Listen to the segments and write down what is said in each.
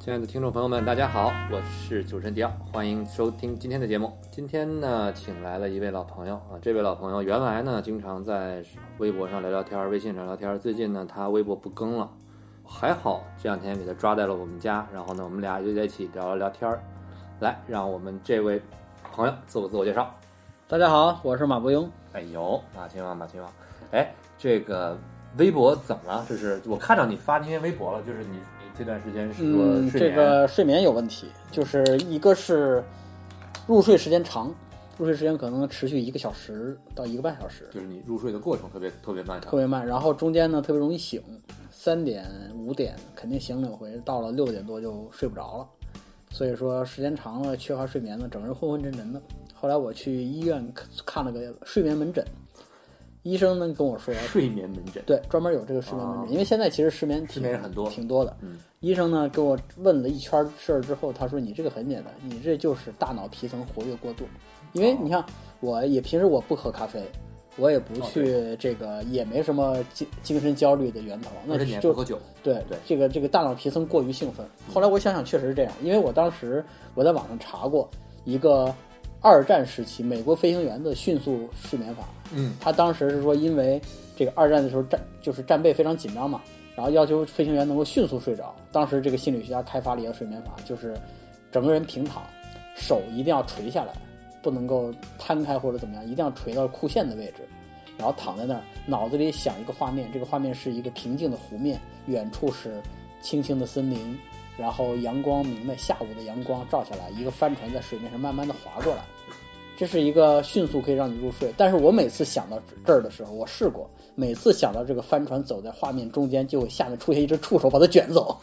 亲爱的听众朋友们，大家好，我是主持人迪奥，欢迎收听今天的节目。今天呢，请来了一位老朋友啊，这位老朋友原来呢经常在微博上聊聊天，微信上聊天，最近呢他微博不更了，还好这两天给他抓在了我们家，然后呢我们俩就在一起聊了聊天儿。来，让我们这位朋友自我自我介绍。大家好，我是马伯庸。哎呦，马亲王，马亲王，哎，这个微博怎么了？就是我看到你发那些微博了，就是你这段时间是说嗯，这个睡眠有问题，就是一个是入睡时间长，入睡时间可能持续一个小时到一个半小时，就是你入睡的过程特别特别漫长特。别慢。然后中间呢特别容易醒，三点五点肯定醒两回，到了六点多就睡不着了。所以说时间长了缺乏睡眠呢，整个人昏昏沉沉的。后来我去医院看看了个睡眠门诊，医生呢跟我说，睡眠门诊，对，专门有这个睡眠门诊，因为现在其实失眠失挺眠人很多。挺多的。嗯，医生呢给我问了一圈事儿之后，他说你这个很简单，你这就是大脑皮层活跃过度。因为你看，我也平时我不喝咖啡，我也不哦去这个，也没什么精精神焦虑的源头，那你就喝酒，对对。这个这个大脑皮层过于兴奋。后来我想想，确实是这样，因为我当时我在网上查过一个二战时期美国飞行员的迅速睡眠法，嗯，他当时是说，因为这个二战的时候战就是战备非常紧张嘛，然后要求飞行员能够迅速睡着。当时这个心理学家开发了一个睡眠法，就是整个人平躺，手一定要垂下来，不能够摊开或者怎么样，一定要垂到裤线的位置，然后躺在那儿，脑子里想一个画面，这个画面是一个平静的湖面，远处是青青的森林，然后阳光明媚，下午的阳光照下来，一个帆船在水面上慢慢的划过来。这是一个迅速可以让你入睡，但是我每次想到这儿的时候，我试过，每次想到这个帆船走在画面中间，就会下面出现一只触手把它卷走。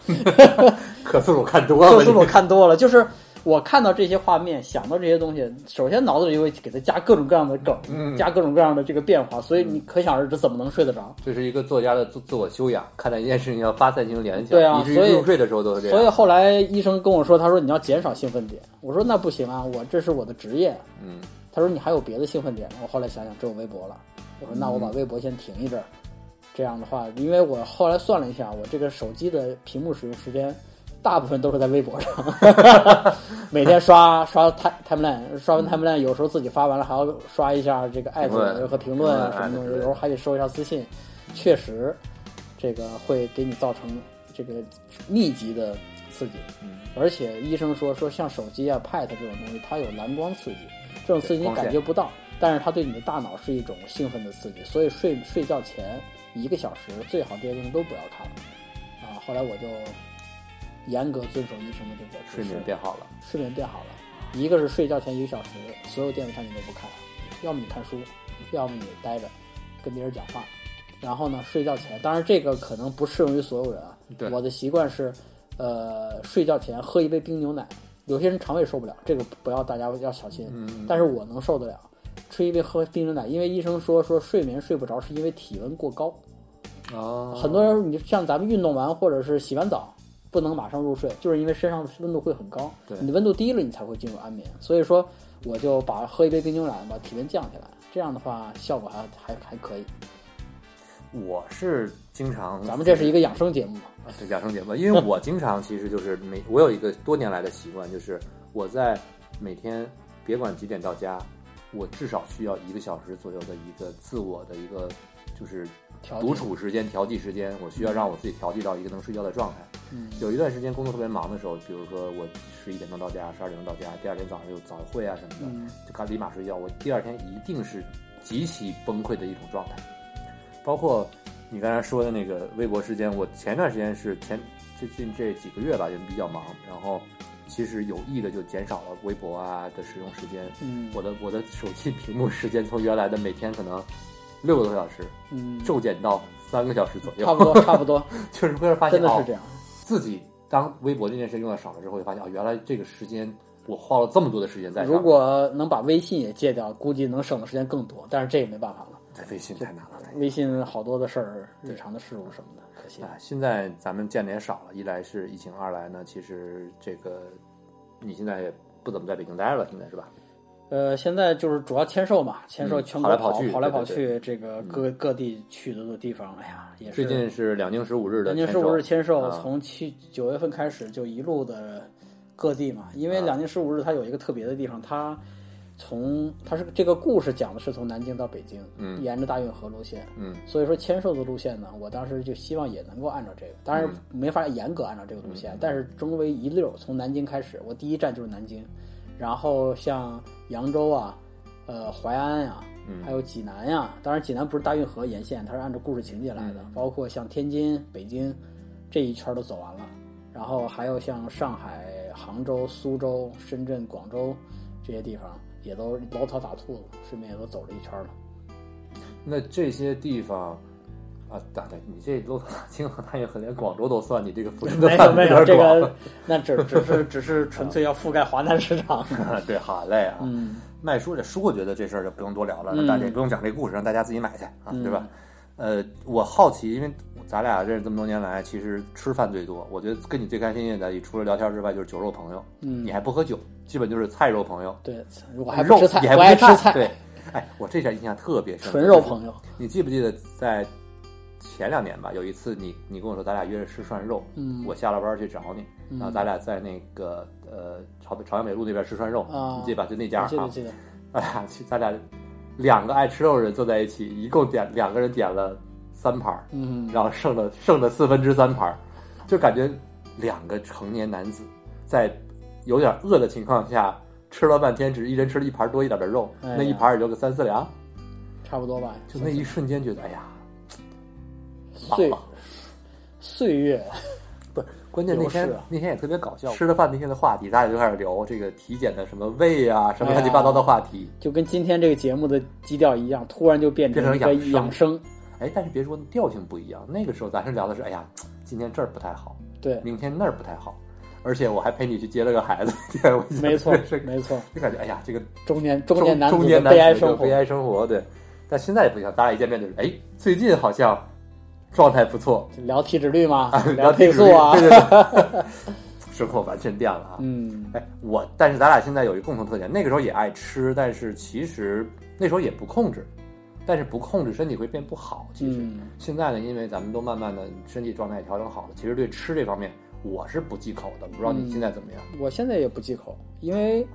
克苏鲁看多了，克苏鲁看多了，就是我看到这些画面，想到这些东西，首先脑子里就会给它加各种各样的梗，嗯加各种各样的这个变化，所以你可想而知怎么能睡得着。这是一个作家的自自我修养，看待一件事情要发散性联想，对啊以至所以于入睡的时候都是这样。所以后来医生跟我说，他说你要减少兴奋点，我说那不行啊，我这是我的职业。嗯，他说你还有别的兴奋点吗？我后来想想，只有微博了。我说那我把微博先停一阵儿，这样的话，因为我后来算了一下，我这个手机的屏幕使用时间大部分都是在微博上，每天刷刷 time timeline，刷完 timeline，有时候自己发完了还要刷一下这个艾特和评论啊什么东西，有时候还得收一下私信，确实这个会给你造成这个密集的刺激。嗯而且医生说说像手机啊、Pad 这种东西，它有蓝光刺激，这种刺激你感觉不到，但是它对你的大脑是一种兴奋的刺激，所以睡睡觉前一个小时最好这些东西都不要看了。啊，后来我就严格遵守医生的这个指睡示眠变好了。睡眠变好了。一个是睡觉前一个小时，所有电子产品都不看，要么你看书，要么你待着跟别人讲话。然后呢，睡觉前，当然这个可能不适用于所有人啊。对我的习惯是，呃，睡觉前喝一杯冰牛奶。有些人肠胃受不了，这个不要大家要小心。嗯，但是我能受得了，吃一杯喝冰牛奶，因为医生说说睡眠睡不着是因为体温过高。啊，很多人，你像咱们运动完或者是洗完澡，不能马上入睡，就是因为身上的温度会很高，对你的温度低了，你才会进入安眠。所以说，我就把喝一杯冰牛奶，把体温降下来，这样的话效果还还还可以。我是经常，咱们这是一个养生节目嘛，啊对养生节目，因为我经常其实就是每我有一个多年来的习惯，就是我在每天别管几点到家，我至少需要一个小时左右的一个自我的一个就是独处时间、调剂时间，我需要让我自己调剂到一个能睡觉的状态。嗯有一段时间工作特别忙的时候，比如说我十一点钟到家，十二点钟到家，第二天早上有早会啊什么的，嗯就赶立马睡觉。我第二天一定是极其崩溃的一种状态。包括你刚才说的那个微博时间，我前段时间是前最近这几个月吧，也比较忙，然后其实有意的就减少了微博啊的使用时间。嗯我的我的手机屏幕时间从原来的每天可能六个多小时，嗯，骤减到三个小时左右，差不多差不多，就是会发现哦真的是这样。自己当微博这件事用的少了之后，会发现啊，原来这个时间我花了这么多的时间在上。如果能把微信也戒掉，估计能省的时间更多，但是这也没办法了。在微信太难了，微信好多的事儿，日常的事务什么的，可惜。啊，现在咱们见的也少了，一来是疫情，二来呢，其实这个你现在也不怎么在北京待了，现在是吧？呃，现在就是主要签售嘛，签售嗯全国跑来跑去跑来跑去，这个各各地去的地方，哎呀，也是最近是两京十五日的两京十五日签售，啊从七九月份开始就一路的各地嘛，因为啊两京十五日它有一个特别的地方，它从它是这个故事讲的是从南京到北京，嗯沿着大运河路线，嗯。所以说签售的路线呢，我当时就希望也能够按照这个，当然嗯。没法严格按照这个路线，但是中为一溜，从南京开始，我第一站就是南京，然后像扬州啊，呃淮安呀、嗯还有济南呀、当然济南不是大运河沿线，它是按照故事情节来的，包括像天津、北京这一圈儿都走完了，然后还有像上海、杭州、苏州、深圳、广州这些地方也都搂草打兔子，顺便也都走了一圈儿了。那这些地方啊，对对，你这骆驼京和大运河连广州都算，你这个覆盖的没有范围没有，这个那只只是只是纯粹要覆盖华南市场。对，好嘞啊。嗯卖书这书，我觉得这事儿就不用多聊了，那大家也不用讲这故事，让大家自己买去啊，对吧？呃，我好奇，因为咱俩认识这么多年来，其实吃饭最多。我觉得跟你最开心的，除了聊天之外，就是酒肉朋友。嗯你还不喝酒，基本就是菜肉朋友。对，我还不肉吃菜你，还不吃爱吃菜，对，哎，我这点印象特别深。纯肉朋友。你记不记得在前两年吧，有一次你你跟我说咱俩约着吃涮肉，嗯。我下了班去找你，然后咱俩在那个呃朝朝阳北路那边吃涮肉，啊。你记得吧？就那家啊，记得记得，咱俩去，咱俩两个爱吃肉的人坐在一起，一共点两个人点了三盘儿，嗯，然后剩了剩了四分之三盘儿，就感觉两个成年男子在有点饿的情况下吃了半天，只一人吃了一盘多一点的肉，哎那一盘也就个三四两，差不多吧。就那一瞬间觉得，哎呀，岁岁月，不是，关键那天那天也特别搞笑。吃了饭那天的话题，大家就开始聊这个体检的什么胃啊，什么乱七八糟的话题。就跟今天这个节目的基调一样，突然就变成养养生。哎，但是别说调性不一样，那个时候咱是聊的是，哎呀，今天这儿不太好，对，明天那儿不太好，而且我还陪你去接了个孩子，对，我没错是，没错。就感觉哎呀，这个中年中年男中子的年男子悲哀生活悲，哀生活，对。但现在也不行，咱俩一见面就是，哎，最近好像状态不错，聊体脂率吗，聊配速啊，对对对，生活 完全变了啊。嗯，哎，我但是咱俩现在有一个共同特点，那个时候也爱吃，但是其实那时候也不控制，但是不控制身体会变不好。其实、嗯。现在呢，因为咱们都慢慢的身体状态调整好了，其实对吃这方面我是不忌口的，我不知道你现在怎么样。我现在也不忌口，因为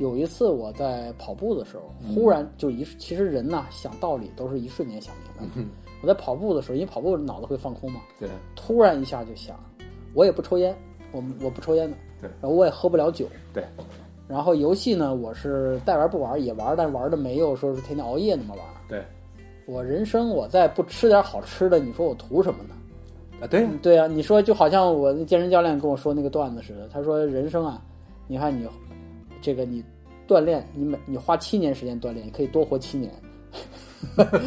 有一次我在跑步的时候，嗯。忽然就一，其实人呐想道理都是一瞬间想明白我在跑步的时候，因为跑步脑子会放空嘛，对，突然一下就想，我也不抽烟，我我不抽烟的，对然后我也喝不了酒，对，然后游戏呢，我是带玩不玩也玩，但玩的没有说是天天熬夜那么玩。对，我人生我再不吃点好吃的，你说我图什么呢？啊，对呀，对啊，你说就好像我那健身教练跟我说那个段子似的，他说人生啊，你看你这个你锻炼，你每你花七年时间锻炼，你可以多活七年。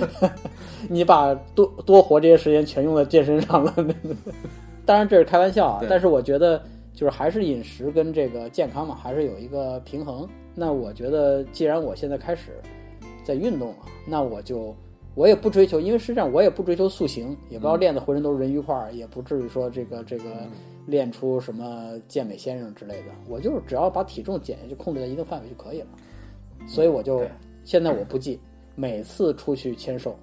你把多多活这些时间全用在健身上了，当然这是开玩笑啊，但是我觉得就是还是饮食跟这个健康嘛，还是有一个平衡。那我觉得既然我现在开始在运动了，那我就我也不追求，因为实际上我也不追求塑形，也不要练的浑身都是人鱼块儿，也不至于说这个这个练出什么健美先生之类的。我就是只要把体重减下去，控制在一定范围就可以了。所以我就现在我不记，每次出去签售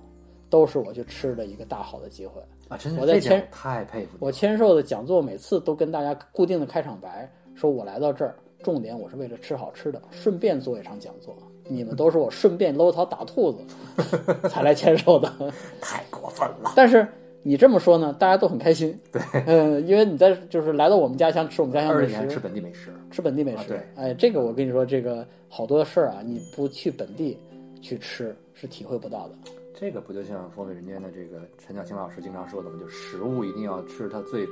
都是我去吃的一个大好的机会。啊，真是我在前这点我太佩服我。签售的讲座每次都跟大家固定的开场白，说我来到这儿，重点我是为了吃好吃的，顺便做一场讲座。你们都是我顺便搂草打兔子 才来签售的，太过分了。但是你这么说呢，大家都很开心。对，嗯，因为你在就是来到我们家乡吃我们家乡美食，吃本地美食，吃本地美食。啊对哎，这个我跟你说，这个好多事儿啊，你不去本地去吃是体会不到的。这个不就像风味人间的这个陈小青老师经常说的吗？就食物一定要吃它最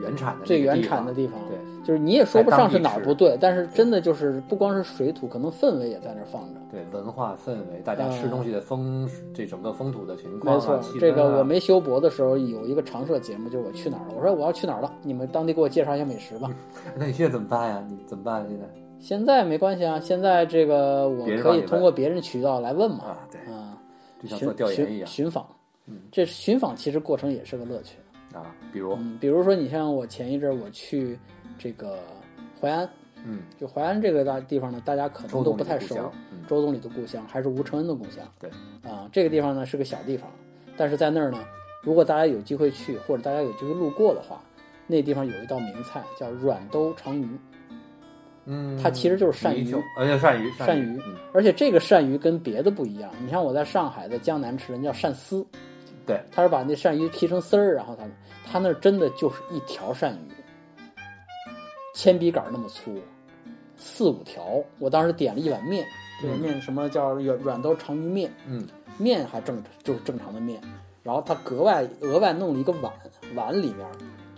原产的最原产的地方，对就是你也说不上是哪儿不对，但是真的就是不光是水土，可能氛围也在那儿放着。对，文化氛围，大家吃嗯东西的风，这整个风土的情况、啊，没错这个啊我没修博的时候有一个常设节目，就是我去哪儿了，我说我要去哪儿了，你们当地给我介绍一下美食吧。那你现在怎么办呀？你怎么办、啊？现在现在没关系啊，现在这个我可以通过别人渠道来问嘛，啊，对，啊，就像做寻调研一样寻寻访嗯，这寻访其实过程也是个乐趣。啊。比如，嗯，比如说你像我前一阵儿我去这个淮安，嗯，就淮安这个大地方呢，大家可能都不太熟。周总理的故乡，还是吴承恩的故乡。对，啊，这个地方呢是个小地方，但是在那儿呢，如果大家有机会去，或者大家有机会路过的话，那地方有一道名菜叫软兜长鱼，嗯，它其实就是鳝鱼。而且鳝鱼，鳝鱼而且这个鳝鱼跟别的不一样。你像我在上海，在江南吃，人叫鳝丝，对，他是把那鳝鱼劈成丝儿，然后他他那儿真的就是一条鳝鱼，铅笔杆儿那么粗，四五条。我当时点了一碗面，这个面什么叫软软刀长鱼面，嗯，面还正就是正常的面，然后他格外额外弄了一个碗，碗里面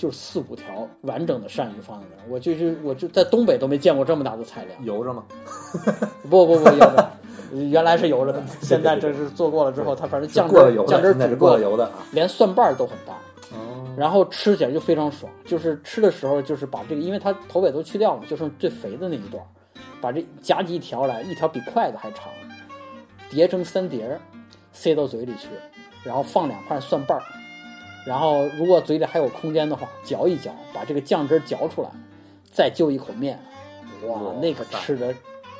就是四五条完整的鳝鱼放在那儿。我就是我就在东北都没见过这么大的菜量。油着吗？不不不，油着，原来是油着的，现在这是做过了之后，它反正酱汁酱汁煮过了油的啊。连蒜瓣儿都很大，哦，然后吃起来就非常爽。就是吃的时候，就是把这个，因为它头尾都去掉了，就剩最肥的那一段儿，把这夹起一条来，一条比筷子还长，叠成三叠儿，塞到嘴里去，然后放两块蒜瓣儿，然后如果嘴里还有空间的话，嚼一嚼，把这个酱汁儿嚼出来，再就一口面，哇哇，那个吃的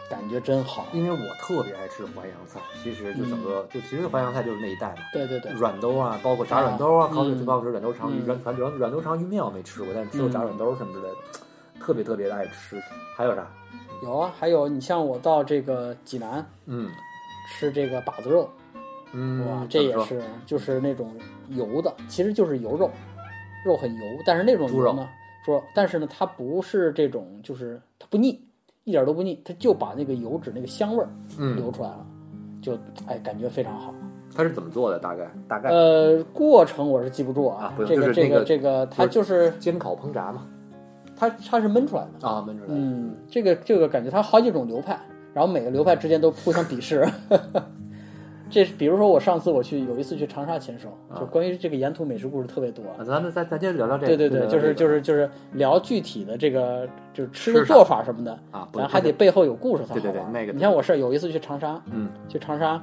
感觉真好。因为我特别爱吃淮扬菜，其实就整个、就其实淮扬菜就是那一带嘛，对对对，软兜啊，包括炸软兜啊，嗯烤水包括软兜长鱼，软软软兜长鱼面我没吃过，但是吃过炸软兜什么之类的，特别特别的爱吃。还有啥？有啊，还有你像我到这个济南嗯。吃这个把子肉，嗯，哇，这也是就是那种油的，其实就是油肉，肉很油，但是那种油呢，猪肉，但是呢，它不是这种，就是它不腻，一点都不腻，它就把那个油脂那个香味儿流嗯，出来了，就哎感觉非常好。它是怎么做的？大概大概呃，过程我是记不住啊，这个这个个这个，它就是煎烤烹炸嘛？它它是焖出来的。啊，焖出来的。嗯，这个这个感觉它好几种流派，然后每个流派之间都互相鄙视。这比如说我上次我去有一次去长沙签售，就关于这个沿途美食故事特别多。啊，咱们咱咱接着聊聊这个。对对对，就是就是是就是聊具体的这个就是吃的做法什么的，啊，咱还得背后有故事才好玩。对对对那个你像我是有一次去长沙，嗯去长沙，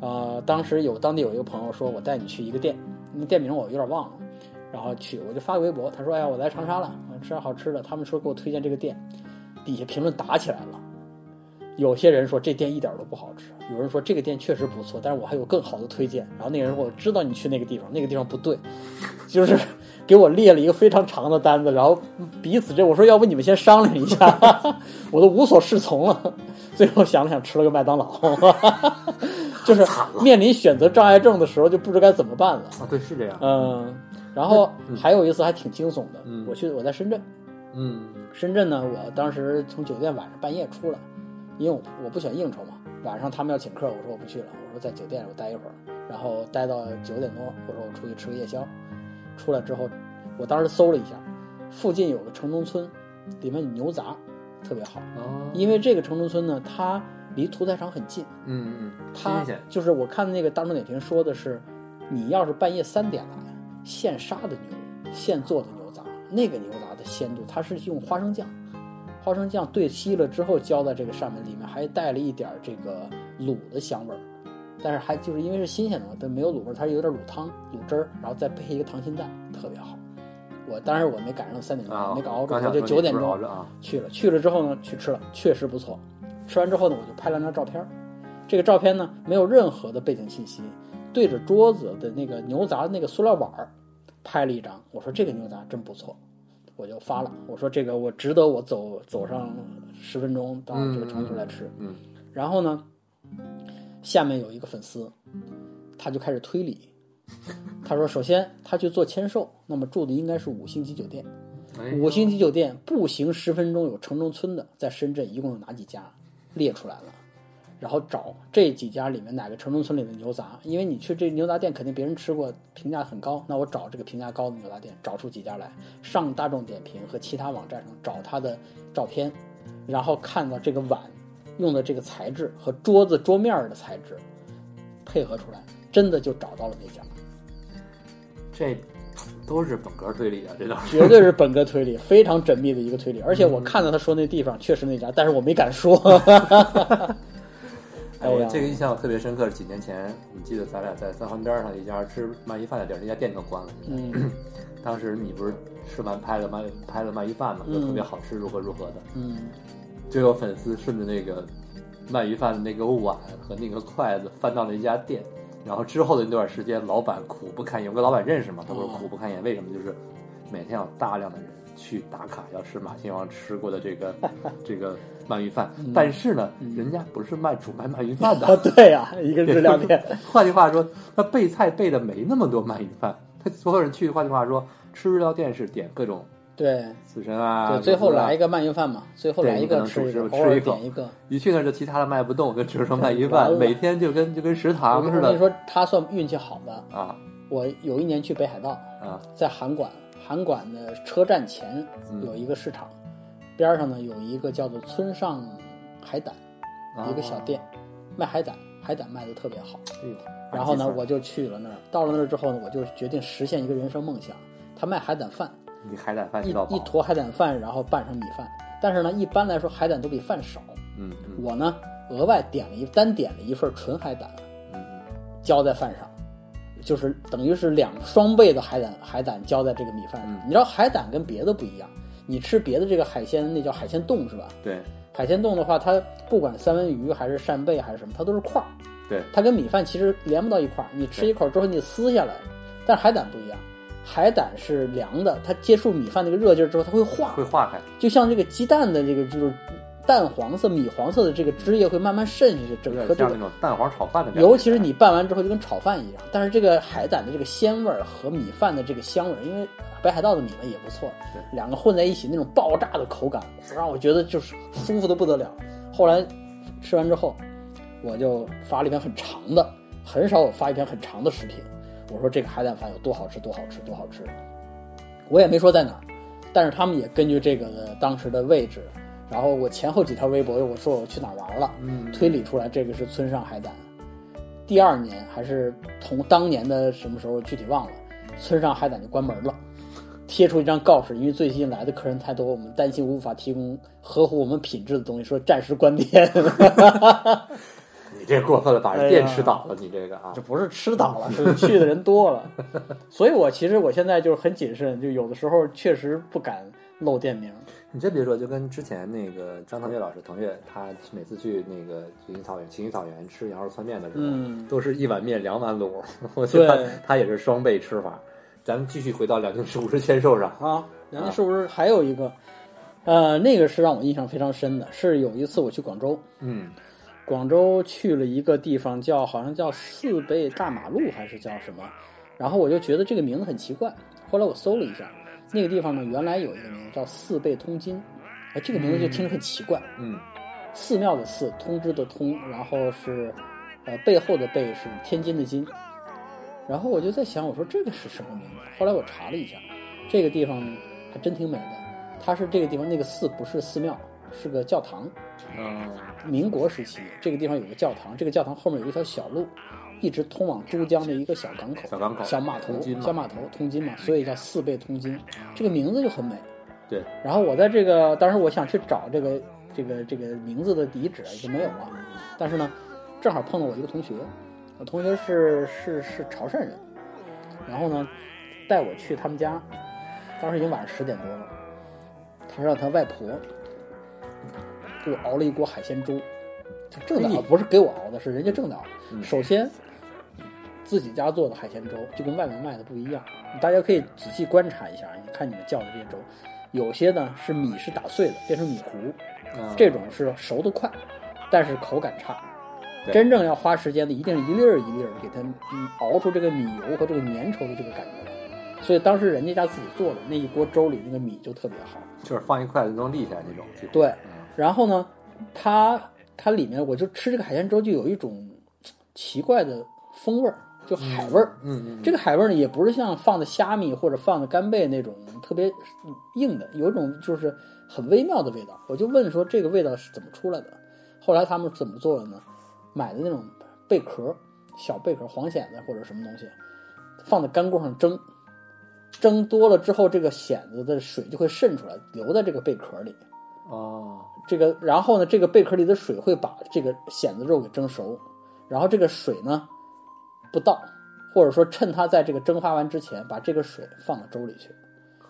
呃，当时有当地有一个朋友说，我带你去一个店，那店名我有点忘了，然后去我就发个微博，他说，哎呀，我来长沙了，我吃点好吃的，他们说给我推荐这个店，底下评论打起来了。有些人说这店一点都不好吃，有人说这个店确实不错，但是我还有更好的推荐。然后那个人说我知道你去那个地方，那个地方不对，就是给我列了一个非常长的单子，然后彼此这我说要不你们先商量一下，我都无所适从了。最后想了想，吃了个麦当劳，就是面临选择障碍症的时候就不知该怎么办了。啊，对，是这样。嗯，然后还有一次还挺惊悚的，嗯我去我在深圳，嗯深圳呢，我当时从酒店晚上半夜出来，因为我我不喜欢应酬嘛，晚上他们要请客，我说我不去了，我说在酒店我待一会儿，然后待到九点多，我说我出去吃个夜宵，出来之后，我当时搜了一下，附近有个城中村，里面有牛杂，特别好，哦，因为这个城中村呢，它离屠宰场很近，嗯嗯，它。就是我看那个大众点评说的是，你要是半夜三点来，现杀的牛，现做的牛杂，那个牛杂的鲜度，它是用花生酱，花生酱兑稀了之后浇在这个上面，里面还带了一点这个卤的香味儿，但是还就是因为是新鲜的嘛，它没有卤味儿，它有点卤汤、卤汁儿，然后再配一个溏心蛋，特别好。我当时我没赶上三点钟，啊，没赶熬住，我就九点钟去了，去了之后呢，去吃了，确实不错。吃完之后呢，我就拍了张照片儿。这个照片呢，没有任何的背景信息，对着桌子的那个牛杂的那个塑料碗儿拍了一张。我说这个牛杂真不错，我就发了。我说这个我值得我走走上十分钟到这个城市来吃。嗯然后呢，下面有一个粉丝，他就开始推理。他说，首先他去做签售，那么住的应该是五星级酒店。哎五星级酒店步行十分钟有城中村的，在深圳一共有哪几家？列出来了，然后找这几家里面哪个城中村里的牛杂，因为你去这牛杂店肯定别人吃过，评价很高，那我找这个评价高的牛杂店，找出几家来，上大众点评和其他网站上找它的照片，然后看到这个碗用的这个材质和桌子桌面儿的材质配合出来，真的就找到了那家。这都是本格推理啊，这都是。绝对是本格推理，非常缜密的一个推理。而且我看到他说那地方确实那家，但是我没敢说。哎，我这个印象特别深刻，是几年前，你记得咱俩在三环边上一家吃鳗鱼饭的地儿，那家店都关了。嗯 当时你不是吃完拍了鳗拍了鳗鱼饭嘛，就特别好吃，如何如何的。嗯，就有粉丝顺着那个鳗鱼饭的那个碗和那个筷子翻到了一家店，然后之后的那段时间，老板苦不堪言。我跟老板认识嘛，他说苦不堪言，为什么？就是每天有大量的人去打卡，要吃马亲王吃过的这个 这个鳗鱼饭。但是呢，人家不是卖主卖鳗鱼饭的，啊，对呀、一个日料店，换句话说，他备菜备的没那么多鳗鱼饭。他所有人去，换句话说，吃日料店是点各种对。刺身啊，对，最后来一个鳗鱼饭嘛，最后来一个吃一个，偶尔吃一口。点一个。一去那儿就其他的卖不动，就只剩鳗 鱼饭，每天就跟就跟食我堂似的。说，他算运气好的。啊。我有一年去北海道，啊。在函馆，函馆的车站前嗯有一个市场，边上呢有一个叫做村上海胆，啊一个小店，卖海胆，海胆卖的特别好。然后呢，我就去了那儿。到了那儿之后呢，我就决定实现一个人生梦想。他卖海胆饭，你海胆饭一坨海胆饭，然后拌上米饭。但是呢，一般来说海胆都比饭少。嗯嗯我呢，额外点了一单点了一份纯海胆，嗯浇在饭上，就是等于是两双倍的海胆海胆浇在这个米饭上。嗯你知道海胆跟别的不一样，你吃别的这个海鲜，那叫海鲜冻是吧？对海鲜冻的话，它不管三文鱼还是扇贝还是什么，它都是块儿。对它跟米饭其实连不到一块儿，你吃一口之后你撕下来，但是海胆不一样，海胆是凉的，它接触米饭那个热劲儿之后，它会化，会化开，就像这个鸡蛋的这个就是淡黄色、米黄色的这个汁液会慢慢渗下去，整个这个，像那种蛋黄炒饭的感觉。尤其是你拌完之后就跟炒饭一样。但是这个海胆的这个鲜味儿和米饭的这个香味儿，因为北海道的米呢也不错对，两个混在一起那种爆炸的口感，让我觉得就是舒服的不得了。后来吃完之后，我就发了一篇很长的，很少有发一篇很长的视频。我说这个海胆饭有多好吃，多好吃，多好吃。我也没说在哪儿，但是他们也根据这个当时的位置，然后我前后几条微博我说我去哪儿玩了，嗯推理出来这个是村上海胆。第二年还是同当年的什么时候具体忘了，村上海胆就关门了，贴出一张告示，因为最近来的客人太多，我们担心无法提供合乎我们品质的东西，说暂时关店。你这过分了，把人店吃倒了，你这个啊这，不是吃倒了，是去的人多了。所以我其实我现在就是很谨慎，就有的时候确实不敢露店名。你真别说，就跟之前那个张腾岳老师，腾岳他每次去那个青青草原、青青草原吃羊肉串面的时候，嗯都是一碗面两碗卤，我觉得他他也是双倍吃法。咱们继续回到两京市五十签售上，啊，梁家是不是还有一个？呃，那个是让我印象非常深的，是有一次我去广州，嗯广州去了一个地方叫好像叫四倍大马路还是叫什么，然后我就觉得这个名字很奇怪，后来我搜了一下，那个地方呢原来有一个名字叫四倍通津，哎，这个名字就听着很奇怪，嗯寺庙的寺，通知的通，然后是呃背后的背是天津的津，然后我就在想，我说这个是什么名字？后来我查了一下，这个地方还真挺美的，它是这个地方那个寺不是寺庙，是个教堂。嗯民国时期，这个地方有个教堂，这个教堂后面有一条小路，一直通往珠江的一个小港口、小港口小码头小码头通津嘛，所以叫四倍通津。这个名字就很美。对，然后我在这个，当时我想去找这个这个这个名字的遗址就没有了，但是呢，正好碰到我一个同学，我同学是是是潮汕人，然后呢，带我去他们家，当时已经晚上十点多了，他让他外婆给我熬了一锅海鲜粥，就正的，不是给我熬的，是人家正的首先，自己家做的海鲜粥就跟外面卖的不一样，大家可以仔细观察一下，你看你们叫的这些粥，有些呢是米是打碎的变成米糊，嗯这种是熟的快，但是口感差。真正要花时间的，一定是一粒儿一粒儿给它嗯熬出这个米油和这个粘稠的这个感觉来。所以当时人家家自己做的那一锅粥里那个米就特别好。就是放一筷子就能立起来那种。对，嗯然后呢，它它里面我就吃这个海鲜粥就有一种奇怪的风味儿，就海味儿。嗯嗯，这个海味儿呢，也不是像放的虾米或者放的干贝那种特别硬的，有一种就是很微妙的味道。我就问说这个味道是怎么出来的？后来他们怎么做的呢？买的那种贝壳，小贝壳，黄蚬子或者什么东西，放在干锅上蒸，蒸多了之后，这个蚬子的水就会渗出来，留在这个贝壳里。哦，这个，然后呢，这个贝壳里的水会把这个蚬子肉给蒸熟，然后这个水呢不到，或者说趁它在这个蒸发完之前，把这个水放到粥里去，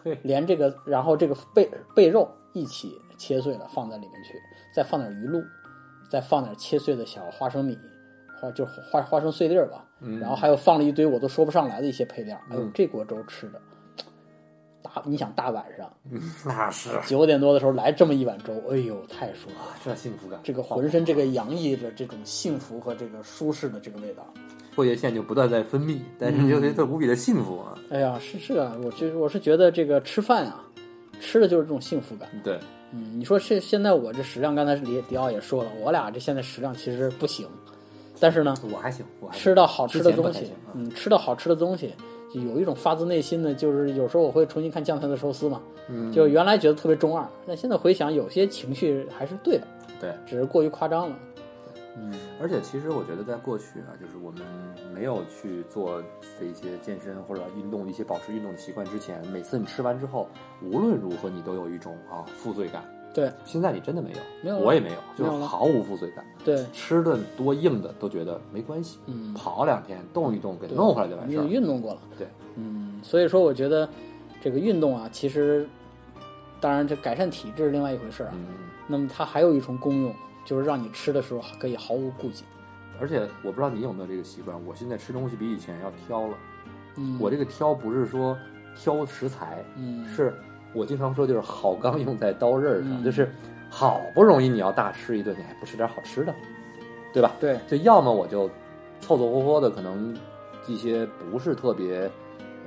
嘿，连这个然后这个贝贝肉一起切碎了放在里面去，再放点鱼露，再放点切碎的小花生米，花就花花生碎粒儿吧，嗯然后还有放了一堆我都说不上来的一些配料，哎呦，这锅粥吃的。大，你想大晚上那是九点多的时候来这么一碗粥，哎呦，太舒服了。这幸福感。这个浑身这个洋溢着这种幸福和这个舒适的这个味道。唾液腺就不断在分泌，但是你就觉得无比的幸福啊。哎呀，是是啊，我就是我是觉得这个吃饭啊，吃的就是这种幸福感。对，嗯，你说现现在我这食量，刚才李迪奥也说了，我俩这现在食量其实不行，但是呢，我还行，我还吃到好吃的东西嗯，吃到好吃的东西，就有一种发自内心的，就是有时候我会重新看酱菜的寿司嘛，嗯，就原来觉得特别中二，但现在回想，有些情绪还是对的，对。只是过于夸张了。嗯，而且其实我觉得在过去啊，就是我们没有去做这一些健身或者运动一些保持运动的习惯之前，每次你吃完之后，无论如何你都有一种啊负罪感。对现在你真的没有，没有我也没有，就是毫无负罪感。对，吃顿多硬的都觉得没关系，嗯，跑两天动一动给对弄回来就完事儿。运动过了，对，嗯，所以说我觉得这个运动啊，其实当然这改善体质是另外一回事儿啊，嗯，那么它还有一重功用，就是让你吃的时候可以毫无顾忌。而且我不知道你有没有这个习惯，我现在吃东西比以前要挑了。嗯，我这个挑不是说挑食材，嗯是我经常说就是好钢用在刀刃上，嗯就是好不容易你要大吃一顿，你还不吃点好吃的，对吧？对，就要么我就凑凑合合的，可能一些不是特别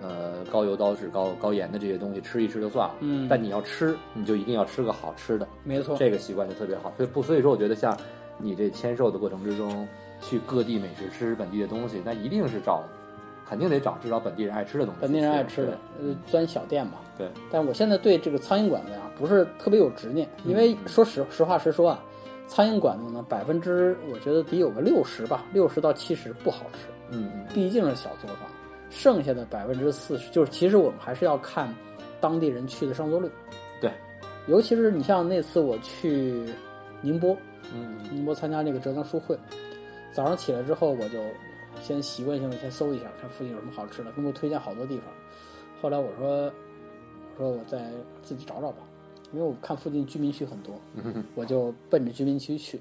呃高油高脂高高盐的这些东西吃一吃就算了。嗯，但你要吃，你就一定要吃个好吃的，没错，这个习惯就特别好。所以不，所以说我觉得像你这签售的过程之中，去各地美食吃吃本地的东西，那一定是找，肯定得找至少本地人爱吃的东西。本地人爱吃的，呃，钻小店嘛。对。但我现在对这个苍蝇馆子呀，不是特别有执念，因为说实实话实说啊，苍蝇馆子呢，百分之我觉得得有个六十吧，六十到七十不好吃，嗯嗯毕竟是小作坊，剩下的百分之四十，就是其实我们还是要看当地人去的上座率。对，尤其是你像那次我去宁波，嗯宁波参加那个浙江书会，早上起来之后我就先习惯性的先搜一下，看附近有什么好吃的，给我推荐好多地方。后来我说，我说我再自己找找吧，因为我看附近居民区很多，嗯，我就奔着居民区去。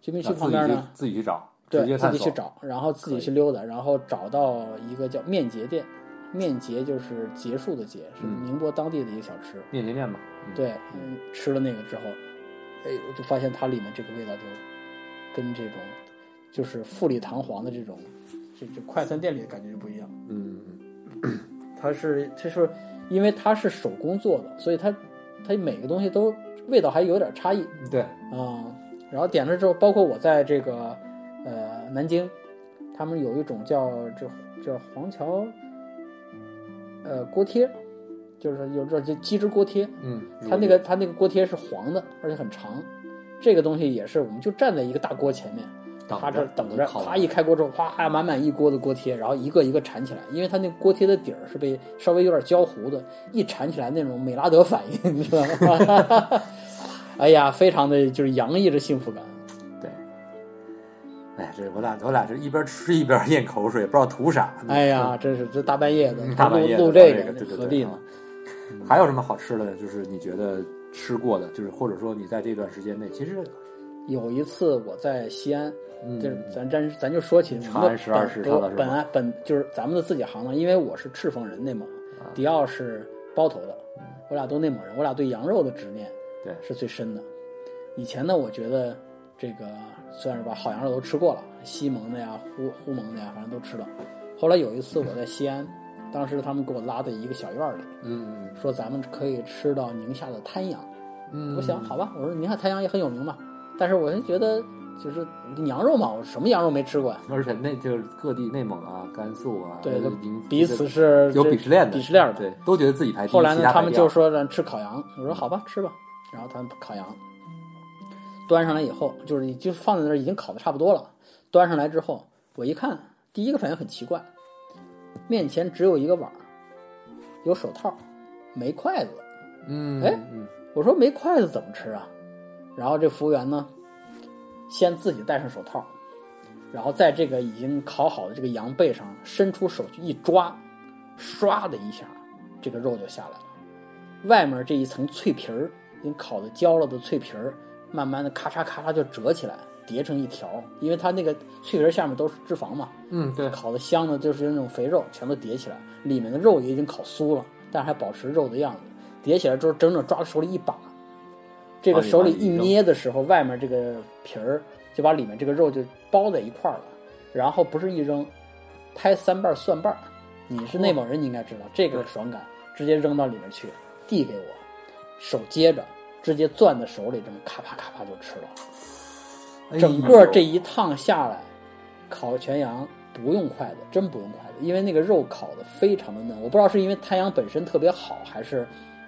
居民区旁边呢，自己去找，直对。自己去找，然后自己去溜达，然后找到一个叫面结店，面结就是结束的结，是嗯宁波当地的一个小吃。面结面嘛，嗯，对，嗯，吃了那个之后，哎，我就发现它里面这个味道就跟这种就是富丽堂皇的这种这这快餐店里的感觉就不一样。嗯 它是它是因为它是手工做的，所以它它每个东西都味道还有点差异嗯，对，啊、然后点了之后，包括我在这个呃南京，他们有一种叫这叫黄桥呃锅贴，就是有这叫鸡汁锅贴。嗯，它那个它那个锅贴是黄的，而且很长。这个东西也是，我们就站在一个大锅前面，他这等着，烤啪一开锅之后，哗满满一锅的锅贴，然后一个一个铲起来，因为它那个锅贴的底儿是被稍微有点焦糊的，一铲起来那种美拉德反应，你知道吗？哎呀，非常的就是洋溢着幸福感。对。哎，这我俩我俩是一边吃一边咽口水，不知道图啥。哎呀，真是这大半夜的嗯，大半夜录这个何必呢？还有什么好吃的？就是你觉得吃过的，就是或者说你在这段时间内，其实有一次我在西安，嗯就是咱咱咱就说起长安十二时本辰了本来本就是咱们的自己行当，因为我是赤峰人，内蒙，啊迪奥是包头的，我俩都内蒙人，我俩对羊肉的执念对是最深的。以前呢，我觉得这个算是把好羊肉都吃过了，西蒙的呀、呼呼蒙的呀，反正都吃了。后来有一次我在西安，当时他们给我拉到一个小院儿里，嗯说咱们可以吃到宁夏的滩羊。嗯，我想好吧，我说宁夏滩羊也很有名嘛，但是我就觉得就是羊肉嘛，我什么羊肉没吃过呀？而且那就是各地内蒙啊、甘肃啊，对，彼此是有鄙视链的，鄙视链的。对，都觉得自己排第一。后来呢，他们就说让吃烤羊，我说好吧，吃吧。然后他们烤羊，端上来以后，就是就放在那儿已经烤的差不多了。端上来之后，我一看，第一个反应很奇怪，面前只有一个碗儿，有手套，没筷子。嗯，哎嗯我说没筷子怎么吃啊？然后这服务员呢，先自己戴上手套，然后在这个已经烤好的这个羊背上伸出手去一抓，唰的一下，这个肉就下来了。外面这一层脆皮儿，已经烤的焦了的脆皮儿，慢慢的咔嚓咔嚓就折起来，叠成一条。因为它那个脆皮下面都是脂肪嘛，嗯，对，烤的香的就是那种肥肉，全都叠起来，里面的肉也已经烤酥了，但是还保持肉的样子。叠起来之后，整整抓手里一把，这个手里一捏的时候，外面这个皮儿就把里面这个肉就包在一块儿了。然后不是一扔，拍三瓣蒜瓣儿。你是内蒙人，你应该知道这个爽感，直接扔到里面去，递给我，手接着，直接攥在手里，这么咔啪咔啪就吃了。整个这一趟下来，烤全羊不用筷子，真不用筷子，因为那个肉烤的非常的嫩。我不知道是因为滩羊本身特别好，还是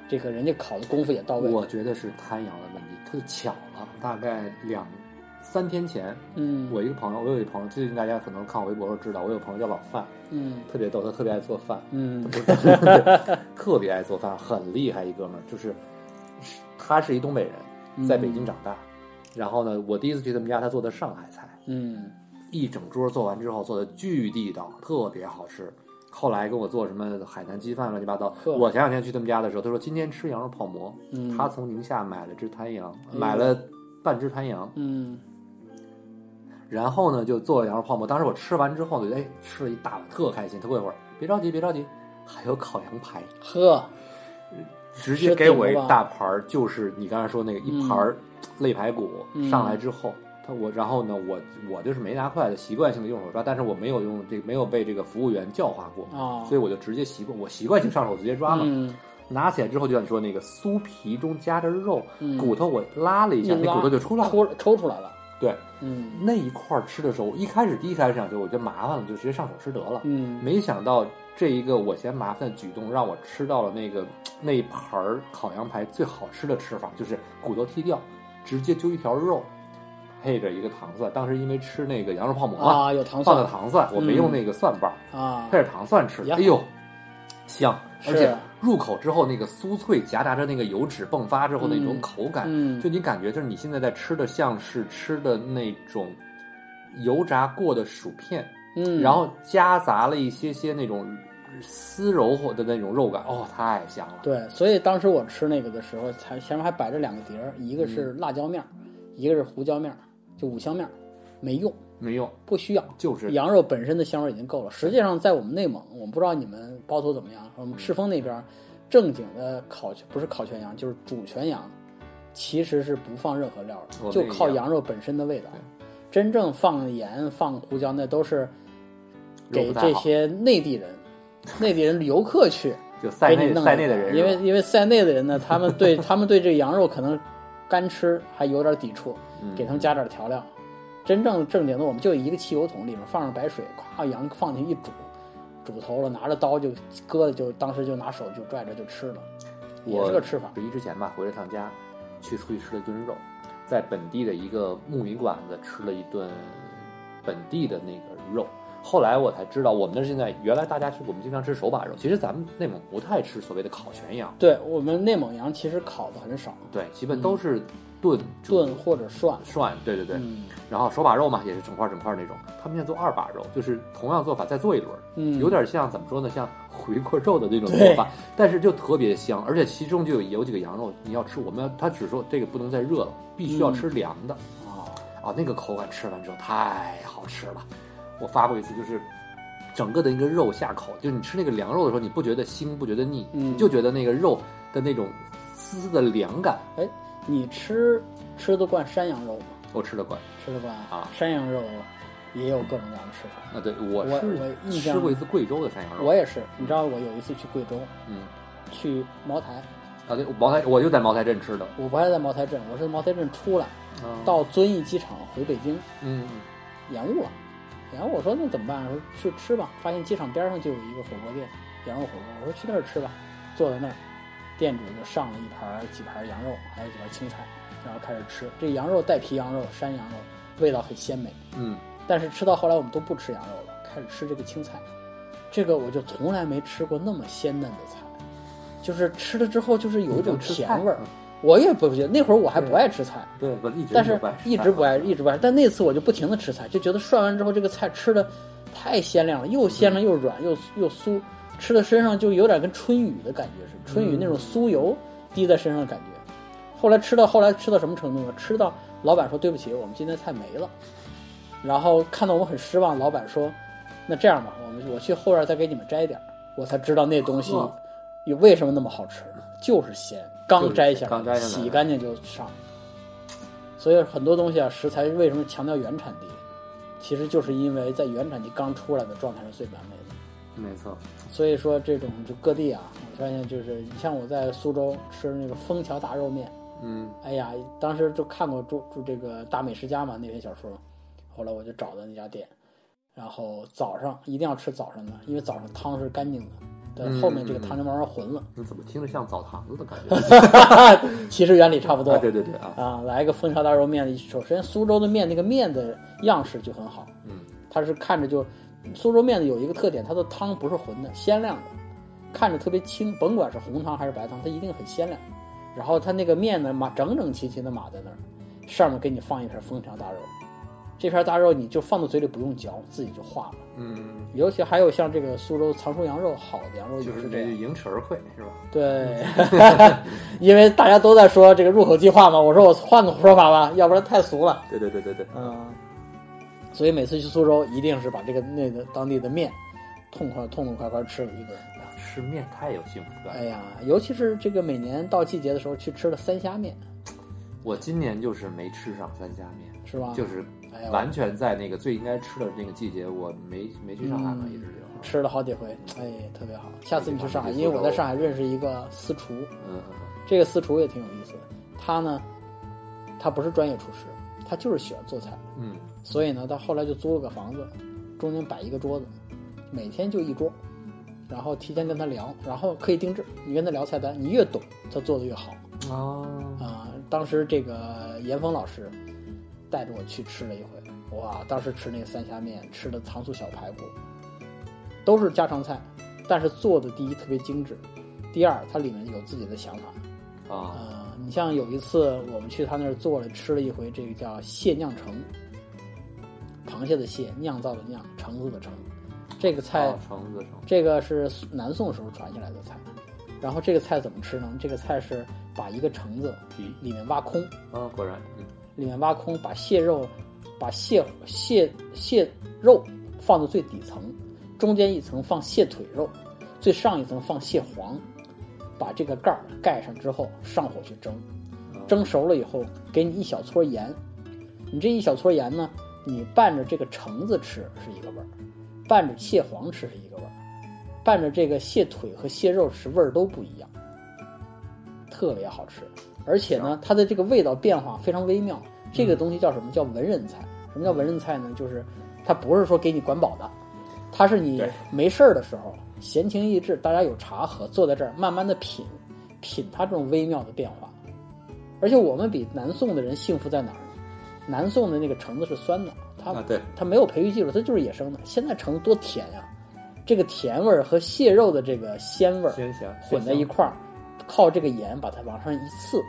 这个人家烤的功夫也到位。我觉得是滩羊的问题，特巧了，大概两。三天前，嗯，我一个朋友，我有一朋友，最近大家可能看我微博都知道，我有朋友叫老范，嗯，特别逗，他特别爱做饭，嗯，特别爱做饭，很厉害一哥们儿，就是他是一东北人，在北京长大，然后呢，我第一次去他们家，他做的上海菜，嗯，一整桌做完之后做的巨地道，特别好吃。后来跟我做什么海南鸡饭乱七八糟。我前两天去他们家的时候，他说今天吃羊肉泡馍，他从宁夏买了只滩羊，买了半只滩羊，嗯。然后呢，就做羊肉泡馍。当时我吃完之后呢，哎，吃了一大碗，特开心。他过一会儿，别着急，别着急，还有烤羊排。呵，直接给我一大盘儿，就是你刚才说那个一盘儿肋排骨上来之后，他我然后呢，我我就是没拿筷子，习惯性的用手抓，但是我没有用这没有被这个服务员教化过，所以我就直接习惯，我习惯性上手直接抓嘛。拿起来之后，就像你说那个酥皮中夹着肉，骨头我拉了一下，那骨头就出来了，抽出来了。对，嗯，那一块儿吃的时候，一开始第一开始想就我觉得麻烦了，就直接上手吃得了。嗯，没想到这一个我嫌麻烦的举动，让我吃到了那个 那一盘儿烤羊排最好吃的吃法，就是骨头剔掉，直接揪一条肉，配着一个糖蒜。当时因为吃那个羊肉泡馍啊，有糖蒜，放的糖蒜，我没用那个蒜瓣啊，配着糖蒜吃，哎呦，香，而且。入口之后，那个酥脆夹杂着那个油脂迸发之后那种口感，就你感觉就是你现在在吃的像是吃的那种油炸过的薯片，嗯，然后夹杂了一些些那种丝柔或的那种肉感，哦，太香了。对，所以当时我吃那个的时候，才前面还摆着两个碟儿，一个是辣椒面儿，一个是胡椒面儿，就五香面儿，没用。没用，不需要，就是羊肉本身的香味已经够了。实际上，在我们内蒙，我们不知道你们包头怎么样。我们赤峰那边，正经的烤不是烤全羊，就是煮全羊，其实是不放任何料的，就靠羊肉本身的味道。真正放盐、放胡椒，那都是给这些内地人、内地人游客去给你弄塞内的人。因为因为塞内的人呢，他们对 他们对这羊肉可能干吃还有点抵触，给他们加点调料。真正正经的，我们就一个汽油桶，里面放上白水，咵羊放进去一煮，煮头了，拿着刀就割了，就当时就拿手就拽着就吃了，也是个吃法。十一之前吧，回了趟家，去出去吃了顿肉，在本地的一个牧民馆子吃了一顿本地的那个肉。后来我才知道，我们那现在原来大家吃，我们经常吃手把肉，其实咱们内蒙不太吃所谓的烤全羊。对我们内蒙羊其实烤的很少，对，基本都是。炖炖或者涮涮，对对对，然后手把肉嘛，也是整块整块那种。他们现在做二把肉，就是同样做法再做一轮，嗯，有点像怎么说呢，像回锅肉的那种做法，但是就特别香，而且其中就有有几个羊肉，你要吃，我们要他只说这个不能再热了，必须要吃凉的啊啊，那个口感吃完之后太好吃了。我发过一次，就是整个的一个肉下口，就你吃那个凉肉的时候，你不觉得腥，不觉得腻，嗯，就觉得那个肉的那种丝丝的凉感，哎。你吃吃得惯山羊肉吗？我吃得惯，吃得惯啊！山羊肉也有各种各样的吃法啊。对，我我吃过一次贵州的山羊肉，我也是。你知道我有一次去贵州，嗯，去茅台啊，对，茅台，我就在茅台镇吃的。我不在茅台镇，我是茅台镇出来，到遵义机场回北京，嗯，延误了。然后我说那怎么办？说去吃吧。发现机场边上就有一个火锅店，羊肉火锅。我说去那儿吃吧，坐在那儿。店主就上了一盘几盘羊肉，还有几盘青菜，然后开始吃。这羊肉带皮羊肉，山羊肉，味道很鲜美。嗯，但是吃到后来我们都不吃羊肉了，开始吃这个青菜。这个我就从来没吃过那么鲜嫩的菜，就是吃了之后就是有一种甜味儿，我也不觉得那会儿我还不爱吃菜，对，我一直但是不爱吃一直不爱，一直不爱。但那次我就不停的吃菜，就觉得涮完之后这个菜吃的太鲜亮了，又鲜亮又软又又酥，吃的身上就有点跟春雨的感觉似的，春雨那种酥油滴在身上的感觉。后来吃到后来吃到什么程度呢？吃到老板说对不起，我们今天菜没了。然后看到我们很失望，老板说：“那这样吧，我们我去后院再给你们摘点儿。”我才知道那东西为什么那么好吃，就是鲜，刚摘下来，刚摘下来洗干净就上。所以很多东西啊，食材为什么强调原产地，其实就是因为在原产地刚出来的状态是最完美的。没错，所以说这种就各地啊，我发现就是你像我在苏州吃那个枫桥大肉面，嗯哎呀，当时就看过住住这个大美食家嘛那篇小说，后来我就找的那家店，然后早上一定要吃早上的，因为早上汤是干净的，后面这个汤就慢慢浑了，你怎么听着像澡堂子的感觉？其实原理差不多。啊，对对对啊，啊，来个枫桥大肉面，首先苏州的面那个面的样式就很好，嗯，它是看着就苏州面的有一个特点，它的汤不是浑的，鲜亮的，看着特别清，甭管是红汤还是白汤，它一定很鲜亮。然后它那个面呢码整整齐齐的码在那儿，上面给你放一片枫桥大肉，这片大肉你就放到嘴里不用嚼，自己就化了。嗯，尤其还有像这个苏州藏书羊肉，好的羊肉就是是这样。迎齿而溃是吧？对，因为大家都在说这个入口即化嘛，我说我换个说法吧，要不然太俗了。对对对对对，嗯，所以每次去苏州，一定是把这个那个当地的面痛快痛痛快快吃了一顿。吃面太有幸福感了。哎呀，尤其是这个每年到季节的时候去吃了三虾面，我今年就是没吃上三虾面，是吧？就是完全在那个最应该吃的那个季节，我没没去上海嘛，嗯一直就。吃了好几回，哎，特别好。下次你去上海，因为我在上海认识一个私厨，嗯这个私厨也挺有意思的。他呢，他不是专业厨师，他就是喜欢做菜，嗯所以呢，他后来就租了个房子，中间摆一个桌子，每天就一桌，然后提前跟他聊，然后可以定制，你跟他聊菜单，你越懂，他做的越好嗯哦，啊、当时这个严峰老师带着我去吃了一回，哇，当时吃那个三虾面，吃的糖醋小排骨，都是家常菜，但是做的第一特别精致，第二它里面有自己的想法，啊。呃，你像有一次我们去他那儿做了吃了一回这个叫蟹酿橙，螃蟹的蟹，酿造的酿，橙子的橙，这个菜、哦橙子橙，这个是南宋时候传下来的菜。然后这个菜怎么吃呢？这个菜是把一个橙子皮。里面挖空，啊，果然，嗯里面挖空，把蟹肉，把蟹蟹蟹肉放到最底层，中间一层放蟹腿肉，最上一层放蟹黄，把这个盖儿盖上之后上火去蒸，蒸熟了以后给你一小撮盐，你这一小撮盐呢，你拌着这个橙子吃是一个味儿，拌着蟹黄吃是一个味儿，拌着这个蟹腿和蟹肉吃味儿都不一样，特别好吃。而且呢，它的这个味道变化非常微妙。这个东西叫什么？叫文人菜。什么叫文人菜呢？就是它不是说给你管饱的，它是你没事儿的时候，闲情逸致，大家有茶喝，坐在这儿慢慢的品，品它这种微妙的变化。而且我们比南宋的人幸福在哪儿呢？南宋的那个橙子是酸的，它啊对，它没有培育技术，它就是野生的。现在橙子多甜呀、这个甜味儿和蟹肉的这个鲜味儿混在一块儿，靠这个盐把它往上一刺，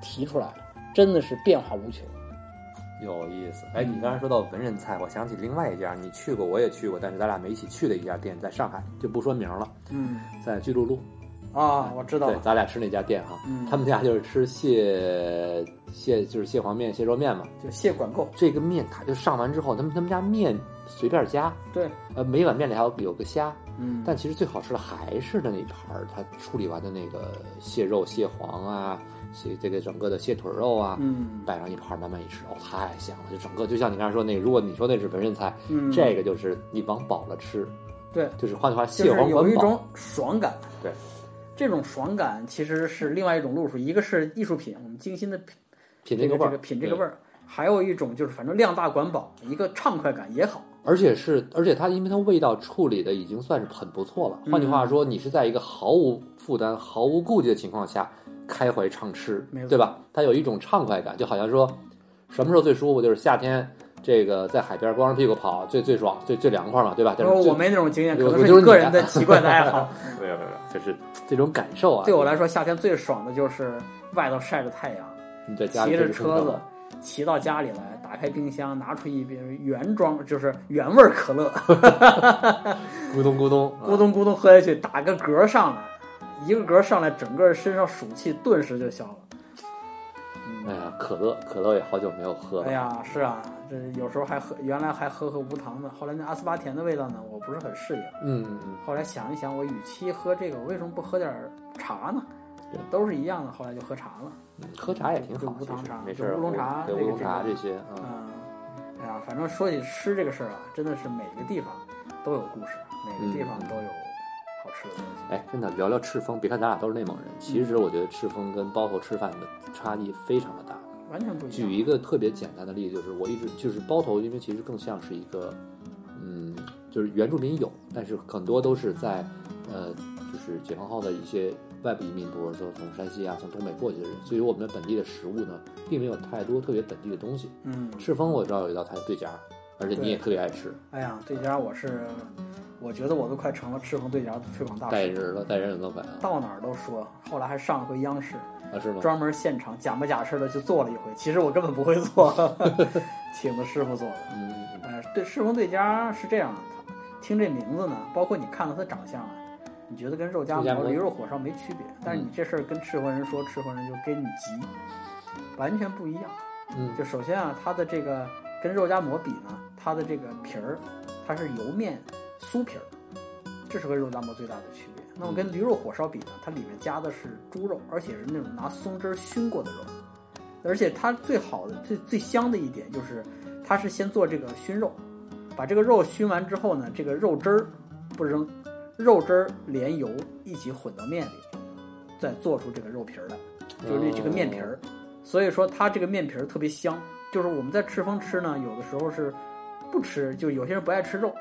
提出来，真的是变化无穷。有意思。哎，你刚才说到文人菜，我想起另外一家，你去过，我也去过，但是咱俩没一起去的一家店，在上海就不说名了，嗯在巨鹿路。啊，我知道对，咱俩吃那家店哈，嗯他们家就是吃蟹蟹就是蟹黄面、蟹肉面嘛。就蟹管够，这个面它就上完之后，他们他们家面随便加，对，呃，每碗面里还有有个虾，嗯但其实最好吃的还是那一盘儿，它处理完的那个蟹肉、蟹黄啊，蟹这个整个的蟹腿肉啊，嗯摆上一盘儿慢慢一吃，哦，太香了！就整个就像你刚才说那个，如果你说那是文人菜，嗯，这个就是你往饱了吃，对，就是换句话，蟹就是黄。有一种爽感。对，这种爽感其实是另外一种路数，一个是艺术品，我们精心的品品这个味儿，这个品这个味儿，还有一种就是反正量大管饱，一个畅快感也好。而且是，而且它因为它味道处理的已经算是很不错了。换句嗯话说，你是在一个毫无负担、毫无顾忌的情况下开怀畅吃对吧？它有一种畅快感，就好像说，什么时候最舒服？就是夏天这个在海边光着屁股跑最最爽，最最凉快嘛，对吧？但是我没那种经验，可能是个人的奇怪的爱好。没 有没有，就是这种感受啊。对我来说，夏天最爽的就是外头晒着太阳，你在家骑着车子骑到家里来，打开冰箱，拿出一瓶原装就是原味可乐，咕咚咕咚咕咚咕咚喝下去，打个嗝上来，一个嗝上来，整个身上暑气顿时就消了。哎呀，可乐可乐也好久没有喝了。哎呀，是啊，这有时候还喝，原来还喝喝无糖的，后来那阿斯巴甜的味道呢，我不是很适应。嗯嗯嗯，后来想一想，我与其喝这个，我为什么不喝点茶呢对？都是一样的，后来就喝茶了。嗯喝茶也挺好，就无糖茶没事乌龙茶对乌龙茶这些啊。嗯，哎呀，反正说起吃这个事儿啊，真的是每个地方都有故事，每个地方都有好吃的东西。哎，真的聊聊赤峰，别看咱俩都是内蒙人，其实我觉得赤峰跟包头吃饭的差异非常的大。完全不一样举。一个特别简单的例子，就是我一直就是包头，因为其实更像是一个，嗯，就是原住民有，但是很多都是在，呃，就是解放后的一些外部移民，比如说从山西啊、从东北过去的人，所以我们的本地的食物呢，并没有太多特别本地的东西。嗯，赤峰我知道有一道菜对夹，而且你也特别爱吃，哎呀，对家我是，我觉得我都快成了赤峰对家的推广大使，带人了，带人老板啊，到哪儿都说。后来还上了回央视，啊是吗？专门现场假模假式的去做了一回，其实我根本不会做，请的师傅做的。嗯，对，赤峰对家是这样的，听这名字呢，包括你看到他长相啊，你觉得跟肉夹馍、驴肉火烧没区别，但是你这事儿跟赤峰人说，赤峰人就给你急，完全不一样。嗯就首先啊，它的这个跟肉夹馍比呢，它的这个皮儿，它是油面酥皮儿，这是和肉夹馍最大的区别。那么跟驴肉火烧比呢，它里面加的是猪肉，而且是那种拿松汁儿熏过的肉，而且它最好的、最最香的一点就是，它是先做这个熏肉，把这个肉熏完之后呢，这个肉汁儿不扔，肉汁儿连油一起混到面里，再做出这个肉皮儿来。就是这个面皮儿，所以说它这个面皮儿特别香。就是我们在赤峰吃呢，有的时候是不吃，就有些人不爱吃肉，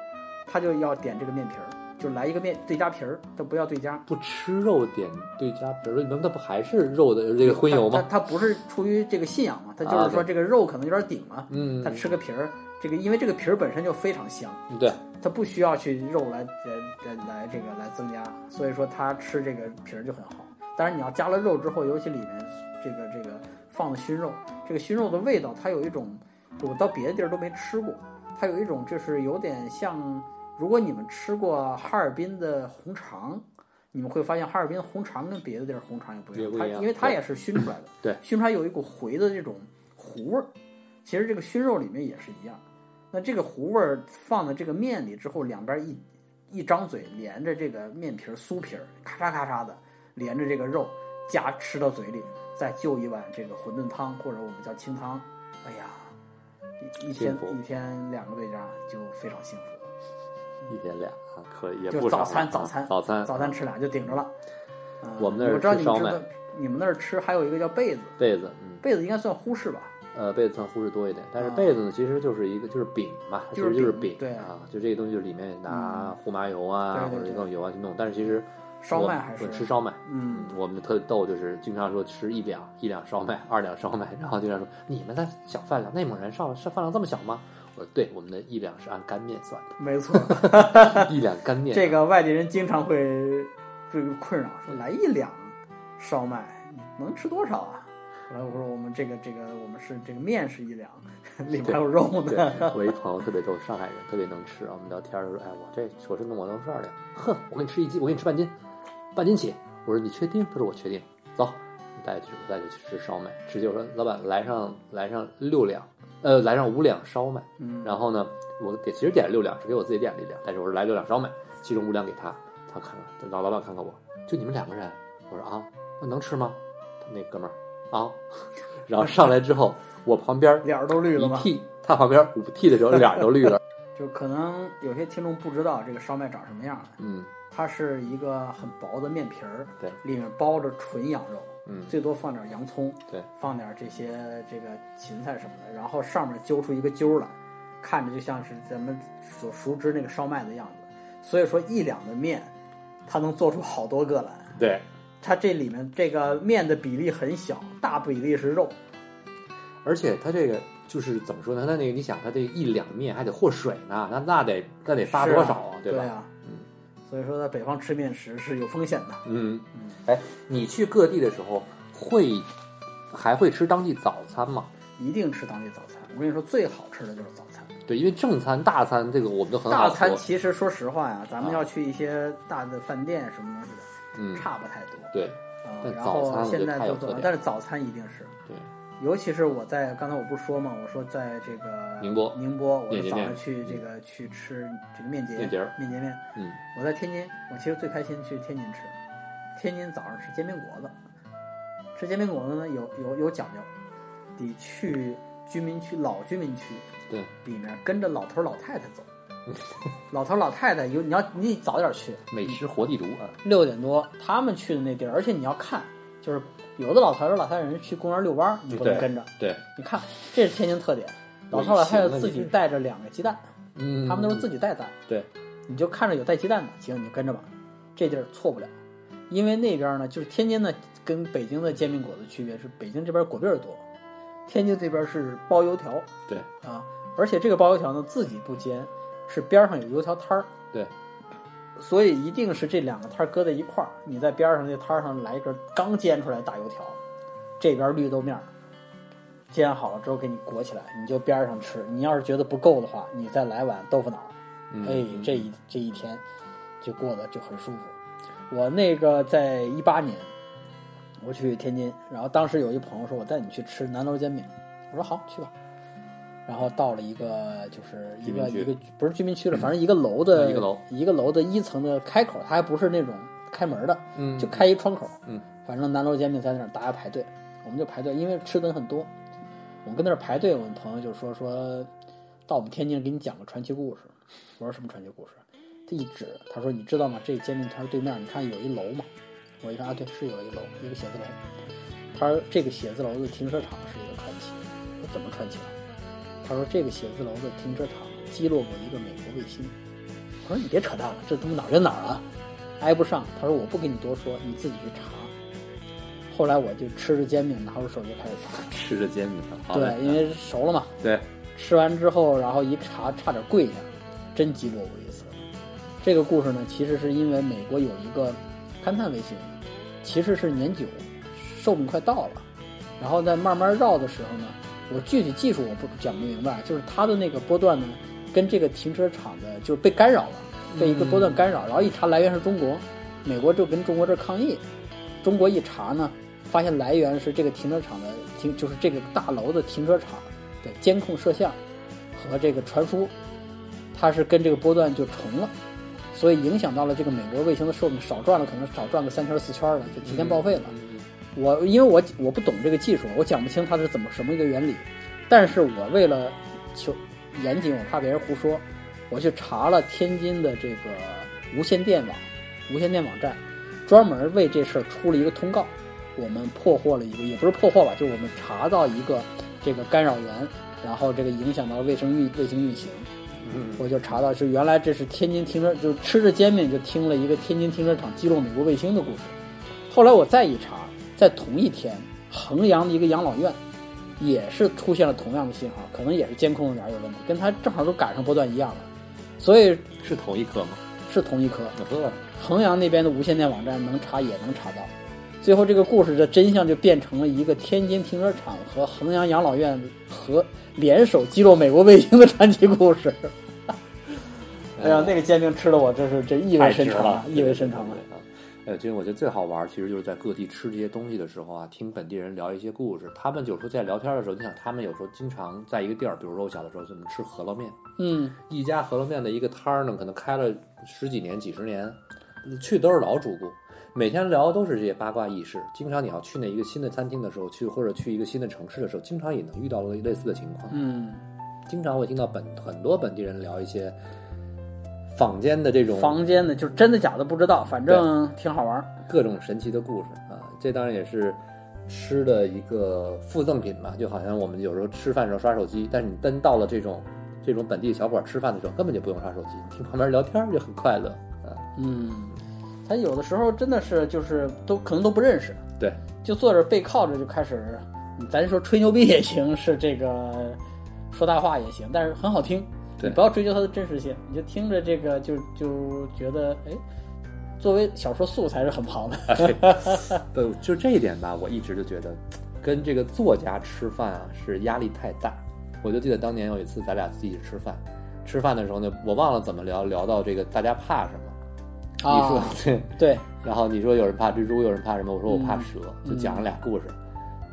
他就要点这个面皮儿，就来一个面对夹皮儿，他不要对夹。不吃肉点对夹皮儿，那那不还是肉的这个荤油吗？他他他不是出于这个信仰嘛，他就啊是说这个肉可能有点顶嘛，嗯，他吃个皮儿，这个因为这个皮儿本身就非常香，对，他不需要去肉来来来来这个来增加，所以说他吃这个皮儿就很好。但是你要加了肉之后，尤其里面这个这个放的熏肉，这个熏肉的味道，它有一种我到别的地儿都没吃过，它有一种就是有点像，如果你们吃过哈尔滨的红肠，你们会发现哈尔滨红肠跟别的地儿红肠也不一样，因为它也是熏出来的，对。熏出来有一股回的。这种糊味儿，其实这个熏肉里面也是一样。那这个糊味儿放在这个面里之后，两边一一张嘴连着这个面皮儿酥皮儿，咔嚓咔嚓的连着这个肉夹吃到嘴里，再就一碗这个馄饨汤或者我们叫清汤，哎呀，一一天一天两个对家就非常幸福。一天俩啊，可以也就不少早餐啊早餐早餐早餐吃俩就顶着了。嗯我们那儿我知道吃烧麦你们那儿吃还有一个叫被子，被子，嗯，被子应该算忽视吧？呃，被子算忽视多一点，但是啊被子呢，其实就是一个就是饼嘛，其实就是饼，对啊，就这个东西就里面拿胡麻油啊或者各种油啊去弄，但是其实我烧麦还是吃烧麦，嗯，我们特逗，就是经常说吃一两一两烧麦，二两烧麦，然后经常说你们的小饭量，内蒙人烧饭量这么小吗？我说对，我们的一两是按干面算的没错。的，一两干面。这个外地人经常会这个困扰，说来一两烧麦，能吃多少啊？后来我说我们这个这个我们是这个面是一两，里面还有肉对呢。我一朋友特别逗，上海人特别能吃啊。我们聊天儿就说：“哎，我这说真的，我能吃二两。哼，我给你吃一斤，我给你吃半斤，半斤起。”我说：“你确定？”他说：“我确定。”走，带去，我带你去吃烧麦。直接我说：“老板，来上来上六两，呃，来上五两烧麦。嗯，然后呢，我给其实点了六两，是给我自己点了一两，但是我说来六两烧麦，其中五两给他。他看看，老老板看看我，就你们两个人。我说啊，那能吃吗？他那哥们儿啊，然后上来之后，我旁边脸儿都绿了一吗？屉，他旁边五屉的时候脸儿都绿了。就可能有些听众不知道这个烧麦长什么样，嗯它是一个很薄的面皮儿，对，里面包着纯羊肉，嗯最多放点洋葱，对，放点这些这个芹菜什么的，然后上面揪出一个揪来，看着就像是咱们所熟知那个烧麦的样子。所以说一两的面，它能做出好多个来。对，它这里面这个面的比例很小，大比例是肉。而且它这个就是怎么说呢？它那个你想，它这一两面还得和水呢，那那得那得发多少啊，吧？对啊，嗯，所以说在北方吃面食是有风险的。嗯嗯，哎，你去各地的时候会还会吃当地早餐吗？一定吃当地早餐。我跟你说，最好吃的就是早餐。对，因为正餐、大餐这个我们都很好大餐其实说实话呀，咱们啊要去一些大的饭店什么东西的，嗯，差不太多。对啊，然后现在太有特点，都做但是早餐一定是，对，尤其是我在刚才我不是说嘛，我说在这个宁波。宁波，我早上去这个去吃这个面节面节面节面。嗯，我在天津，我其实最开心去天津吃，天津早上吃煎饼果子，吃煎饼果子呢有有有讲究，得去居民区老居民区对，里面跟着老头老太太走。老头老太太有你要你得早点去，美食活地图啊，六点多他们去的那地儿，而且你要看，就是有的老头儿老太太人去公园遛弯儿，你不能跟着。对，你看，这是天津特点，老头儿老太太自己带着两个鸡蛋，嗯，他们都是自己带蛋，对，你就看着有带鸡蛋的，行，你跟着吧，这地儿错不了，因为那边呢，就是天津呢，跟北京的煎饼果子区别是，北京这边果篦儿多，天津这边是包油条对，啊，而且这个包油条呢自己不煎，是边上有油条摊儿，对，所以一定是这两个摊儿搁在一块儿，你在边上那摊儿上来一根刚煎出来的大油条，这边绿豆面儿。煎好了之后给你裹起来，你就边上吃。你要是觉得不够的话，你再来碗豆腐脑儿，嗯哎，这一这一天就过得就很舒服。我那个在一八年，我去天津，然后当时有一朋友说，我带你去吃南楼煎饼，我说好，去吧。然后到了一个就是一个一个不是居民区了，反正一个楼的一个楼一个楼的一层的开口，它还不是那种开门的，嗯，就开一窗口。嗯，反正南楼煎饼在那儿大家排队，我们就排队，因为吃的人很多。我们跟那儿排队，我们朋友就说说，到我们天津给你讲个传奇故事。我说什么传奇故事？他一指，他说你知道吗？这煎饼摊对面，你看有一楼嘛？我一看啊，对，是有一楼，一个写字楼。他说这个写字楼的停车场是一个传奇。怎么传奇了？他说这个写字楼的停车场击落过一个美国卫星。我说你别扯淡了，这他妈哪儿跟哪儿啊？挨不上。他说我不跟你多说，你自己去查。后来我就吃着煎饼，拿出手机开始查。吃着煎饼呢，好对，因为熟了嘛。对，吃完之后，然后一查，差点跪下，真击落过一次。这个故事呢，其实是因为美国有一个勘探卫星，其实是年久，寿命快到了，然后在慢慢绕的时候呢，我具体技术我不讲不明白，就是它的那个波段呢，跟这个停车场的就是被干扰了，被一个波段干扰，然后一查来源是中国，美国就跟中国这儿抗议，中国一查呢，发现来源是这个停车场的停，就是这个大楼的停车场的监控摄像和这个传输，它是跟这个波段就重了，所以影响到了这个美国卫星的寿命，少转了可能少转个三圈四圈了，就提前报废了。嗯我因为我我不懂这个技术，我讲不清它是怎么什么一个原理，但是我为了求严谨，我怕别人胡说，我去查了天津的这个无线电网，无线电网站专门为这事儿出了一个通告，我们破获了一个，也不是破获吧，就是我们查到一个这个干扰源，然后这个影响到卫生运卫星运行，嗯我就查到是原来这是天津停车，就吃着煎饼就听了一个天津停车场击落美国卫星的故事。后来我再一查，在同一天，衡阳的一个养老院也是出现了同样的信号，可能也是监控点有问题，跟它正好都赶上波段一样了，所以是同一颗吗？是同一颗。呵，衡阳那边的无线电网站能查也能查到。最后这个故事的真相就变成了一个天津停车场和衡阳养老院和联手击落美国卫星的传奇故事。哎呀，那个煎饼吃的我真是这意味深长啊，意味深长啊！呃，其实我觉得最好玩，其实就是在各地吃这些东西的时候啊，听本地人聊一些故事。他们有时候在聊天的时候，你想，他们有时候经常在一个地儿，比如说我小的时候怎么吃饸饹面，嗯，一家饸饹面的一个摊儿呢，可能开了十几年、几十年，去都是老主顾，每天聊的都是这些八卦轶事。经常你要去那一个新的餐厅的时候，去或者去一个新的城市的时候，经常也能遇到类似的情况。嗯，经常会听到本很多本地人聊一些坊间的这种房间的就是真的假的不知道，反正挺好玩。各种神奇的故事啊，这当然也是吃的一个附赠品吧。就好像我们有时候吃饭的时候刷手机，但是你真到了这种这种本地小馆吃饭的时候，根本就不用刷手机，听旁边聊天儿就很快乐啊。嗯，他有的时候真的是就是都可能都不认识，对，就坐着背靠着就开始，咱说吹牛逼也行，是这个说大话也行，但是很好听。对你不要追究它的真实性，你就听着这个就就觉得，哎，作为小说素材是很棒的。啊，对，就这一点吧，我一直就觉得，跟这个作家吃饭啊是压力太大。我就记得当年有一次咱俩自己吃饭，吃饭的时候呢，我忘了怎么聊，聊到这个大家怕什么。你说啊，对，对，然后你说有人怕蜘蛛，有人怕什么？我说我怕嗯蛇，就讲了俩故事。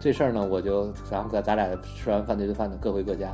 这事儿呢，我就然后咱咱俩吃完饭那顿饭呢，各回各家。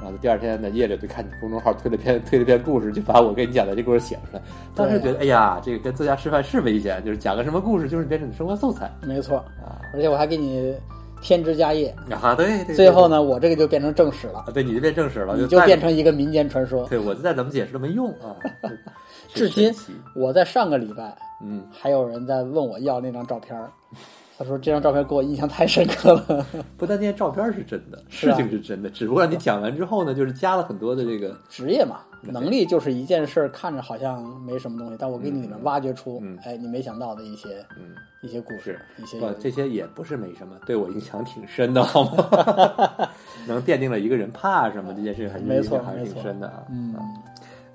然后第二天呢，夜里就看你公众号推了篇推了篇故事，就把我跟你讲的这故事写出来。当时觉得，哎呀，这个跟作家吃饭是危险，就是讲个什么故事，就是变成你生活素材没错。啊而且我还给你添枝加叶，啊！对对。最后呢，我这个就变成正史了，啊，对，你就变正史了，你就变成一个民间传说。对我就再怎么解释都没用啊。至今我在上个礼拜嗯，还有人在问我要那张照片儿，他说这张照片给我印象太深刻了。不但那些照片是真的，事情是真的，只不过你讲完之后呢，就是加了很多的这个 职业嘛，能力就是一件事儿，看着好像没什么东西，但我给你里面挖掘出，嗯哎，你没想到的一些嗯。一些故事，一些不，这些也不是没什么，对我影响挺深的，好吗？能奠定了一个人怕什么这件事，还是没错还是挺深的啊。嗯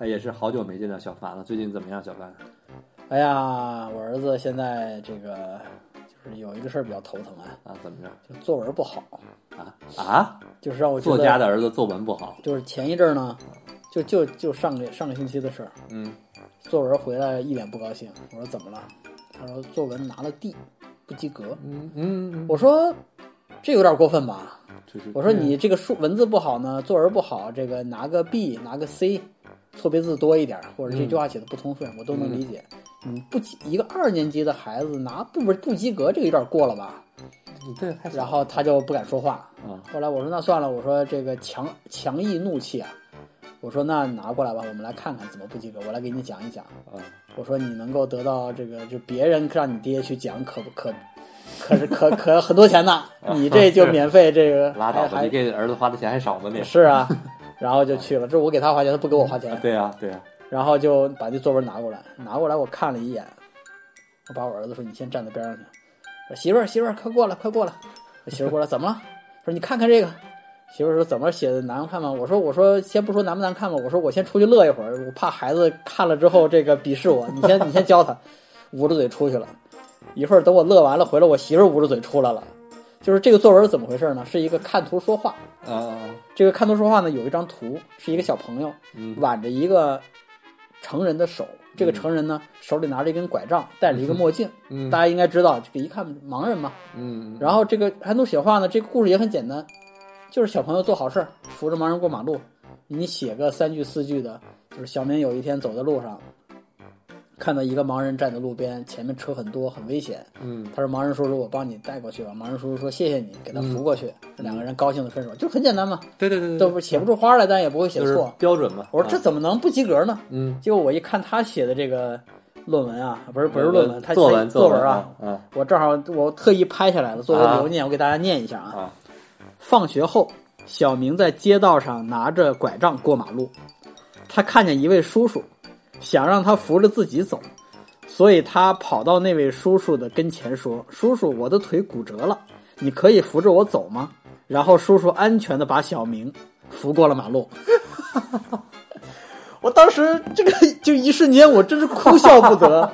也是好久没见到小凡了，最近怎么样，小凡？哎呀，我儿子现在这个就是有一个事儿比较头疼啊，啊，怎么着？就作文不好，啊啊！就是让我作家的儿子作文不好，就是前一阵儿呢，就就就上个上个星期的事儿，嗯作文回来一脸不高兴，我说怎么了？他说作文拿了 D，不及格。嗯嗯，我说这有点过分吧？就是我说你这个数文字不好呢，作文不好，这个拿个 B，拿个 C，错别字多一点，或者这句话写的不通顺，我都能理解。你不及一个二年级的孩子拿不不不及格，这个有点过了吧？然后他就不敢说话。啊后来我说那算了，我说这个强强抑怒气啊，我说那拿过来吧，我们来看看怎么不及格，我来给你讲一讲。啊我说你能够得到这个，就别人让你爹去讲，可不可？可是可可很多钱呢，你这就免费这个拉倒吧，还你给儿子花的钱还少呢，你是啊，然后就去了，这我给他花钱，他不给我花钱，对啊对啊，然后就把这作文拿过来，拿过来我看了一眼，我把我儿子说你先站在边上去，说媳妇儿媳妇儿快过来快过来，我媳妇儿过来怎么了？说你看看这个，媳妇儿说怎么写的难看吗？我说我说先不说难不难看吧，我说我先出去乐一会儿，我怕孩子看了之后这个鄙视我，你先你先教他，捂着嘴出去了，一会儿等我乐完了回来，我媳妇儿捂着嘴出来了，就是这个作文怎么回事呢？是一个看图说话。啊这个看图说话呢，有一张图是一个小朋友嗯挽着一个成人的手，这个成人呢手里拿着一根拐杖，戴着一个 墨镜，嗯。大家应该知道，这个一看盲人嘛。嗯，然后这个还能写话呢，这个故事也很简单，就是小朋友做好事儿，扶着盲人过马路，你写个三句四句的，就是小明有一天走在路上，看到一个盲人站在路边，前面车很多，很危险。嗯他说：“盲人叔叔，我帮你带过去吧。”盲人叔叔说：“谢谢你，给他扶过去。两个人高兴的分手，就很简单嘛。对对对对，都不写不出花来，但也不会写就是错。标准嘛。我说这啊怎么能不及格呢？嗯结果我一看他写的这个论文啊，不是不是论文，他作文作文啊，啊我正好我特意拍下来了，作为啊留念，我给大家念一下啊。啊放学后，小明在街道上拿着拐杖过马路，他看见一位叔叔，想让他扶着自己走，所以他跑到那位叔叔的跟前说：“叔叔，我的腿骨折了，你可以扶着我走吗？”然后叔叔安全的把小明扶过了马路。我当时这个就一瞬间，我真是哭笑不得。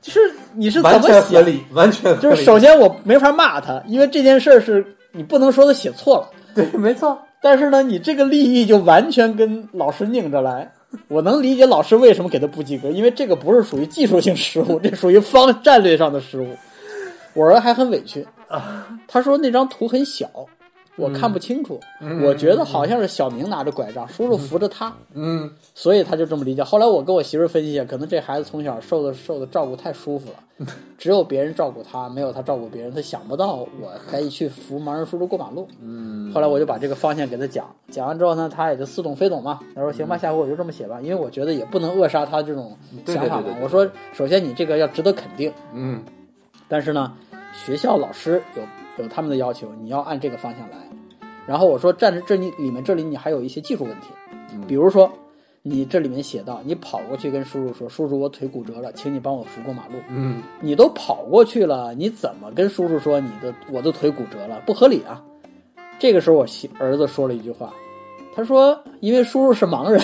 就是你是怎么写全合理，完全就是首先我没法骂他，因为这件事儿是你不能说他写错了，对，没错。但是呢，你这个利益就完全跟老师拧着来。我能理解老师为什么给他不及格，因为这个不是属于技术性失误，这属于方战略上的失误。我儿子还很委屈，他说那张图很小，我看不清楚，我觉得好像是小明拿着拐杖，叔叔扶着他，嗯所以他就这么理解。后来我跟我媳妇儿分析一下，可能这孩子从小受的受的照顾太舒服了，只有别人照顾他，没有他照顾别人，他想不到我可以去扶盲人叔叔过马路。嗯后来我就把这个方向给他讲，讲完之后呢，他也就似懂非懂嘛。他说行吧，下回我就这么写吧，因为我觉得也不能扼杀他这种想法嘛对对对。对我说，首先你这个要值得肯定，嗯但是呢，学校老师有有他们的要求，你要按这个方向来。然后我说，站着这里里面这里你还有一些技术问题，比如说你这里面写到，你跑过去跟叔叔说，叔叔我腿骨折了，请你帮我扶过马路。嗯你都跑过去了，你怎么跟叔叔说你的我的腿骨折了？不合理啊！这个时候我媳儿子说了一句话，他说因为叔叔是盲人，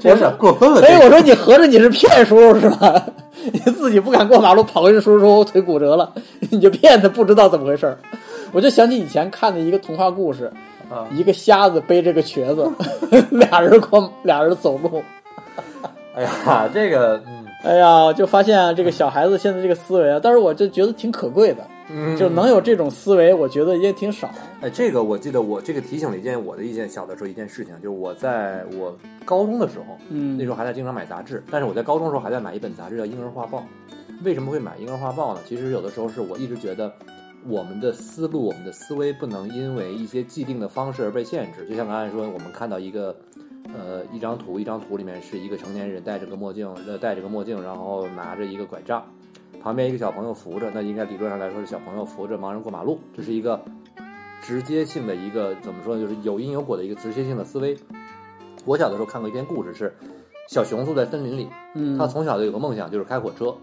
这有点过分了。所以我说你合着你是骗叔叔是吧？你自己不敢过马路，跑回去叔叔说我腿骨折了，你就骗他，不知道怎么回事儿。我就想起以前看的一个童话故事，啊一个瞎子背着个瘸子，俩人过俩人走路。哎呀，这个，嗯哎呀，就发现啊，这个小孩子现在这个思维啊，但是我就觉得挺可贵的，嗯，就能有这种思维，我觉得也挺少。哎，这个我记得我这个提醒了一件我的一件小的时候一件事情，就是我在我高中的时候，嗯那时候还在经常买杂志，但是我在高中的时候还在买一本杂志叫《婴儿画报》。为什么会买《婴儿画报》呢？其实有的时候是我一直觉得我们的思路、我们的思维不能因为一些既定的方式而被限制。就像刚才说，我们看到一个呃一张图，一张图里面是一个成年人戴着个墨镜，呃戴着个墨镜，然后拿着一个拐杖，旁边一个小朋友扶着，那应该理论上来说是小朋友扶着盲人过马路，这是一个直接性的一个怎么说呢？就是有因有果的一个直接性的思维。我小的时候看过一篇故事，是小熊住在森林里，嗯，他从小就有个梦想，就是开火车。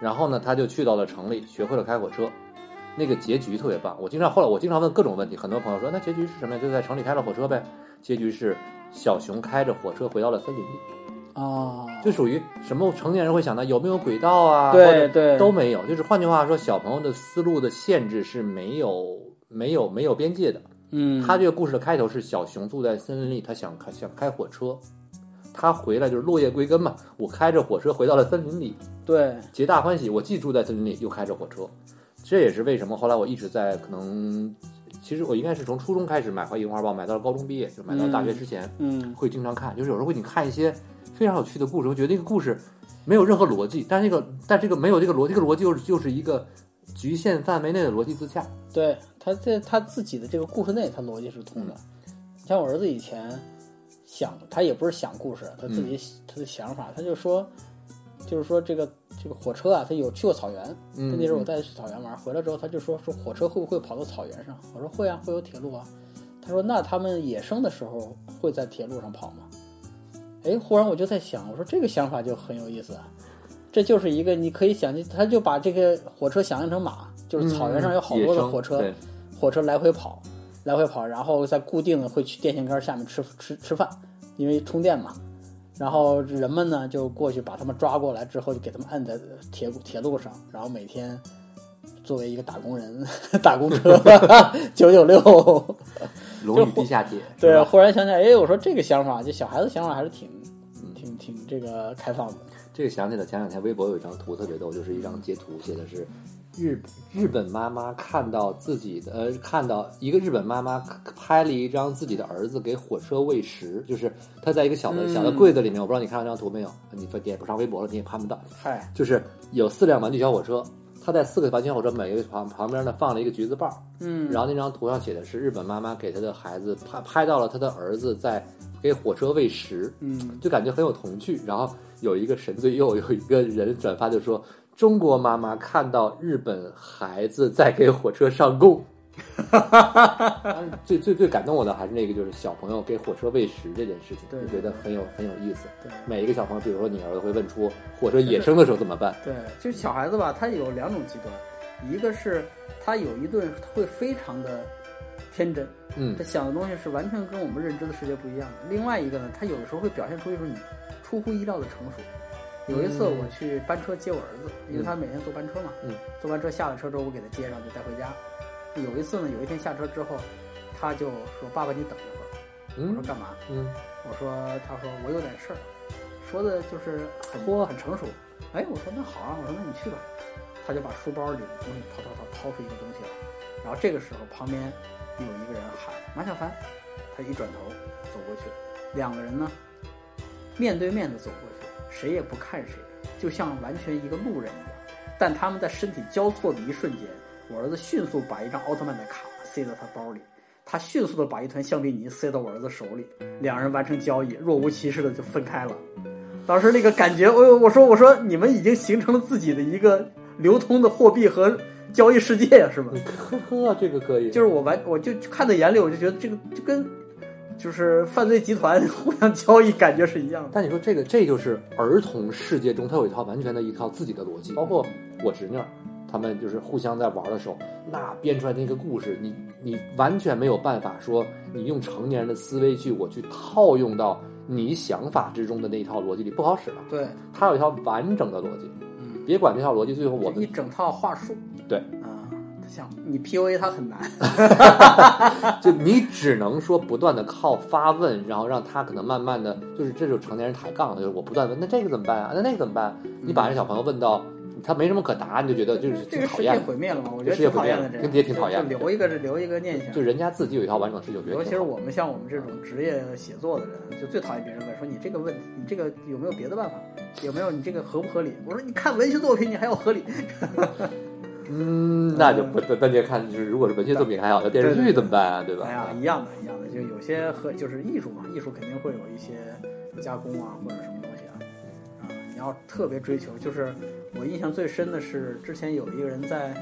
然后呢，他就去到了城里，学会了开火车。那个结局特别棒。我经常后来我经常问各种问题，很多朋友说那结局是什么呀？就在城里开了火车呗。结局是小熊开着火车回到了森林里，啊，就属于什么成年人会想到有没有轨道啊？对对都没有。就是换句话说，小朋友的思路的限制是没有没有没有边界的。嗯，他这个故事的开头是小熊住在森林里，他想开想开火车，他回来就是落叶归根嘛。我开着火车回到了森林里，对，皆大欢喜。我既住在森林里，又开着火车，这也是为什么后来我一直在可能，其实我应该是从初中开始买《樱花报》，买到了高中毕业，就买到大学之前、嗯会经常看。就是有时候会你看一些非常有趣的故事，我觉得这个故事没有任何逻辑，但是这个但这个没有这个逻辑，这个逻辑又是就是一个局限范围内的逻辑自洽。对，他在他自己的这个故事内，他逻辑是通的。像我儿子以前想，他也不是想故事，他自己、他的想法，他就说，就是说这个这个火车啊，他有去过草原，嗯，那时候我带他去草原玩，回来之后他就说说火车会不会跑到草原上？我说会啊，会有铁路啊。他说那他们野生的时候会在铁路上跑吗？哎，忽然我就在想，我说这个想法就很有意思啊。这就是一个你可以想象，他就把这个火车想象成马，就是草原上有好多的火车，嗯火车来回跑，来回跑，然后在固定的会去电线杆下面吃吃吃饭，因为充电嘛。然后人们呢就过去把他们抓过来之后，就给他们按在铁铁路上，然后每天作为一个打工人 打工车 九九六。对龙与地下铁，对，忽然想起来，哎，我说这个想法，就小孩子想法还是挺挺挺这个开放的。这个想起了前两天微博有一张图特别逗，就是一张截图，写的是日日本妈妈看到自己的呃，看到一个日本妈妈拍了一张自己的儿子给火车喂食，就是他在一个小的嗯小的柜子里面，我不知道你看到这张图没有？你也不上微博了，你也看不到。嗨，就是有四辆玩具小火车，他在四个玩具小火车每个旁旁边呢放了一个橘子瓣儿，嗯，然后那张图上写的是日本妈妈给她的孩子拍拍到了她的儿子在给火车喂食，嗯，就感觉很有童趣。然后有一个神最右有一个人转发就说：“中国妈妈看到日本孩子在给火车上供。” 最最最感动我的还是那个，就是小朋友给火车喂食这件事情，对就觉得很有很有意思。对每一个小朋友，比如说你儿子会问出火车野生的时候怎么办？对，就是小孩子吧，他有两种极端，一个是他有一顿会非常的天真，嗯他想的东西是完全跟我们认知的世界不一样的。另外一个呢，他有的时候会表现出一种你出乎意料的成熟。有一次嗯我去班车接我儿子，因为他每天坐班车嘛，嗯坐班车下了车之后，我给他接上就带回家。有一次呢，有一天下车之后，他就说：“爸爸，你等一会儿。”我说嗯：“干嘛？”嗯我说：“他说我有点事儿。”说的就是很嚯很成熟。哎，我说那好啊，我说那你去吧。他就把书包里的东西掏掏掏掏出一个东西来，然后这个时候旁边有一个人喊马小凡，他一转头走过去，两个人呢面对面的走过去，谁也不看谁，就像完全一个路人一样。但他们在身体交错的一瞬间，我儿子迅速把一张奥特曼的卡塞到他包里，他迅速的把一团橡皮泥塞到我儿子手里，两人完成交易，若无其事的就分开了。当时那个感觉，我我说我说你们已经形成了自己的一个流通的货币和交易世界呀，是吗？呵呵，这个可以，就是我完我就看在眼里，我就觉得这个就跟就是犯罪集团 互相交易感觉是一样的。但你说这个，这就是儿童世界中，他有一套完全的一套自己的逻辑。包括我侄女儿，他们就是互相在玩的时候，那编出来的那个故事，你你完全没有办法说你用成年人的思维去我去套用到你想法之中的那一套逻辑里，不好使了。对，他有一套完整的逻辑，嗯，别管这套逻辑最后我们一整套话术，对啊，像你 PUA 他很难 就你只能说不断的靠发问，然后让他可能慢慢的就是这就是成年人抬杠了，就是我不断问，那这个怎么办啊？那那个怎么办？你把这小朋友问到他没什么可答，你就觉得就是这个世界挺讨厌的。毁灭了嘛？我觉得挺讨厌的，这也挺讨厌的留一个留一个念想就。人家自己有一套完整的世界，观尤其是我们像我们这种职业写作的人，就最讨厌别人问说你这个问题，你这个有没有别的办法？有没有你这个合不合理？我说你看文学作品，你还要合理？嗯，那就不那就看就是如果是文学作品还好，那电视剧怎么办啊？对吧？哎呀，一样的，一样的，就有些和就是艺术嘛，艺术肯定会有一些加工啊，或者什么东西啊，啊，你要特别追求。就是我印象最深的是，之前有一个人在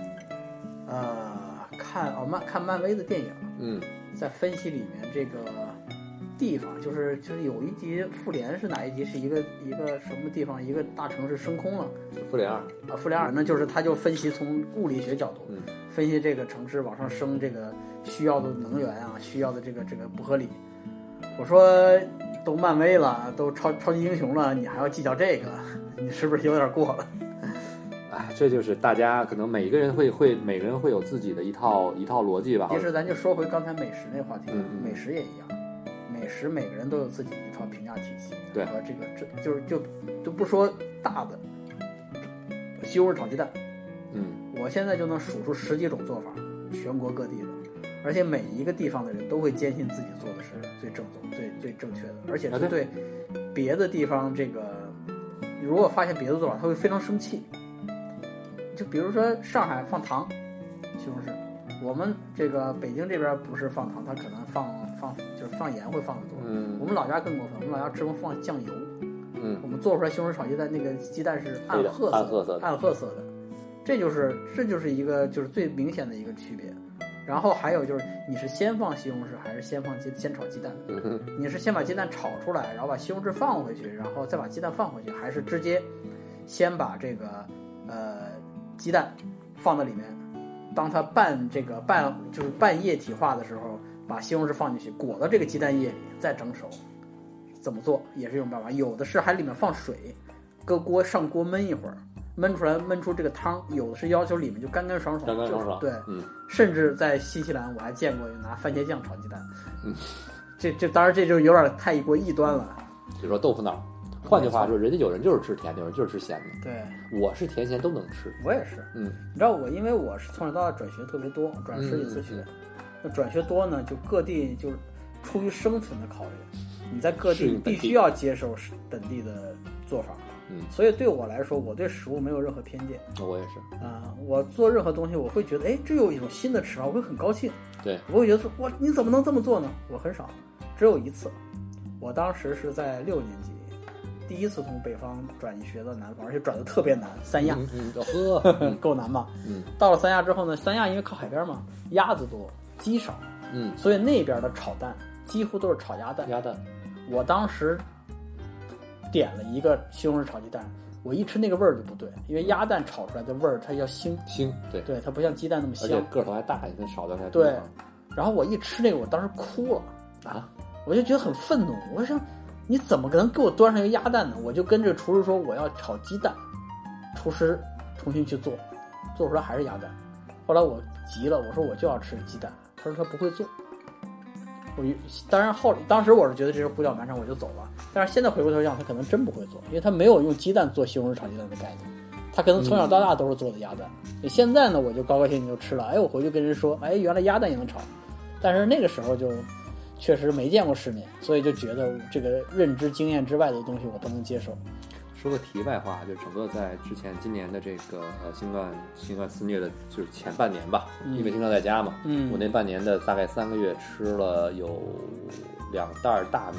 呃看哦漫看漫威的电影，嗯在分析里面这个地方，就是就是有一集复联是哪一集？是一个一个什么地方？一个大城市升空了复联二，啊！复联二，那就是他就分析从物理学角度，嗯分析这个城市往上升这个需要的能源啊，需要的这个这个不合理。我说都漫威了，都超超级英雄了，你还要计较这个？你是不是有点过了？哎，这就是大家可能每个人会会每个人会有自己的一套一套逻辑吧。其实咱就说回刚才美食那话题，嗯嗯美食也一样，美食每个人都有自己一套评价体系，对和这个这就是就就不说大的，西红柿炒鸡蛋，嗯，我现在就能数出十几种做法，全国各地的，而且每一个地方的人都会坚信自己做的是最正宗、最最正确的，而且啊是对别的地方这个，如果发现别的做法，他会非常生气。就比如说上海放糖，西红柿，我们这个北京这边不是放糖，它可能放放就是放盐会放的多。嗯我们老家更过分，我们老家吃饭放酱油，嗯我们做出来西红柿炒鸡蛋，那个鸡蛋是暗褐色暗褐色的暗褐色的，这就是这就是一个就是最明显的一个区别。然后还有就是，你是先放西红柿还是先放鸡先炒鸡蛋？嗯你是先把鸡蛋炒出来，然后把西红柿放回去，然后再把鸡蛋放回去，还是直接先把这个呃鸡蛋放在里面，当它半这个半就是半液体化的时候，把西红柿放进去，裹到这个鸡蛋液里，再蒸熟。怎么做也是一种办法，有的是还里面放水，搁锅上锅焖一会儿，焖出来焖出这个汤，有的是要求里面就干干爽爽，干干爽爽，就是对，嗯。甚至在新西兰我还见过拿番茄酱炒鸡蛋，嗯，这这当然这就有点太过异端了，比如说豆腐脑，换句话说，人家有人就是吃甜的，有人就是吃咸的，对我是甜咸都能吃，我也是，嗯你知道我因为我是从小到大转学特别多，转十几次学，嗯嗯那转学多呢，就各地就是出于生存的考虑，你在各地必须要接受是本地的做法，嗯，所以对我来说，我对食物没有任何偏见我也是，啊、我做任何东西，我会觉得，哎，这有一种新的吃法，我会很高兴。对，我会觉得说，哇，你怎么能这么做呢？我很少，只有一次，我当时是在六年级，第一次从北方转学到南方，而且转的特别难，三亚，呵，嗯够难吧？嗯到了三亚之后呢，三亚因为靠海边嘛，鸭子多，鸡少，嗯，所以那边的炒蛋几乎都是炒鸭蛋。鸭蛋，我当时点了一个西红柿炒鸡蛋，我一吃那个味儿就不对，因为鸭蛋炒出来的味儿它要腥，腥，对，对，它不像鸡蛋那么而且香。个头还大，你跟炒的还不对然后我一吃那个，我当时哭了，啊，我就觉得很愤怒。我想，你怎么可能给我端上一个鸭蛋呢？我就跟这个厨师说我要炒鸡蛋，厨师重新去做，做出来还是鸭蛋。后来我急了，我说我就要吃鸡蛋，他说他不会做。我一当然后当时我是觉得这是胡搅蛮缠，我就走了。但是现在回过头想，他可能真不会做，因为他没有用鸡蛋做西红柿炒鸡蛋的概念，他可能从小到大都是做的鸭蛋。现在呢，我就高高兴兴就吃了。哎，我回去跟人说，哎，原来鸭蛋也能炒。但是那个时候就确实没见过世面，所以就觉得这个认知经验之外的东西我不能接受。说个题外话，就整个在之前今年的这个呃新冠新冠肆虐的，就是前半年吧，嗯因为经常在家嘛，嗯我那半年的大概三个月吃了有两袋儿大米，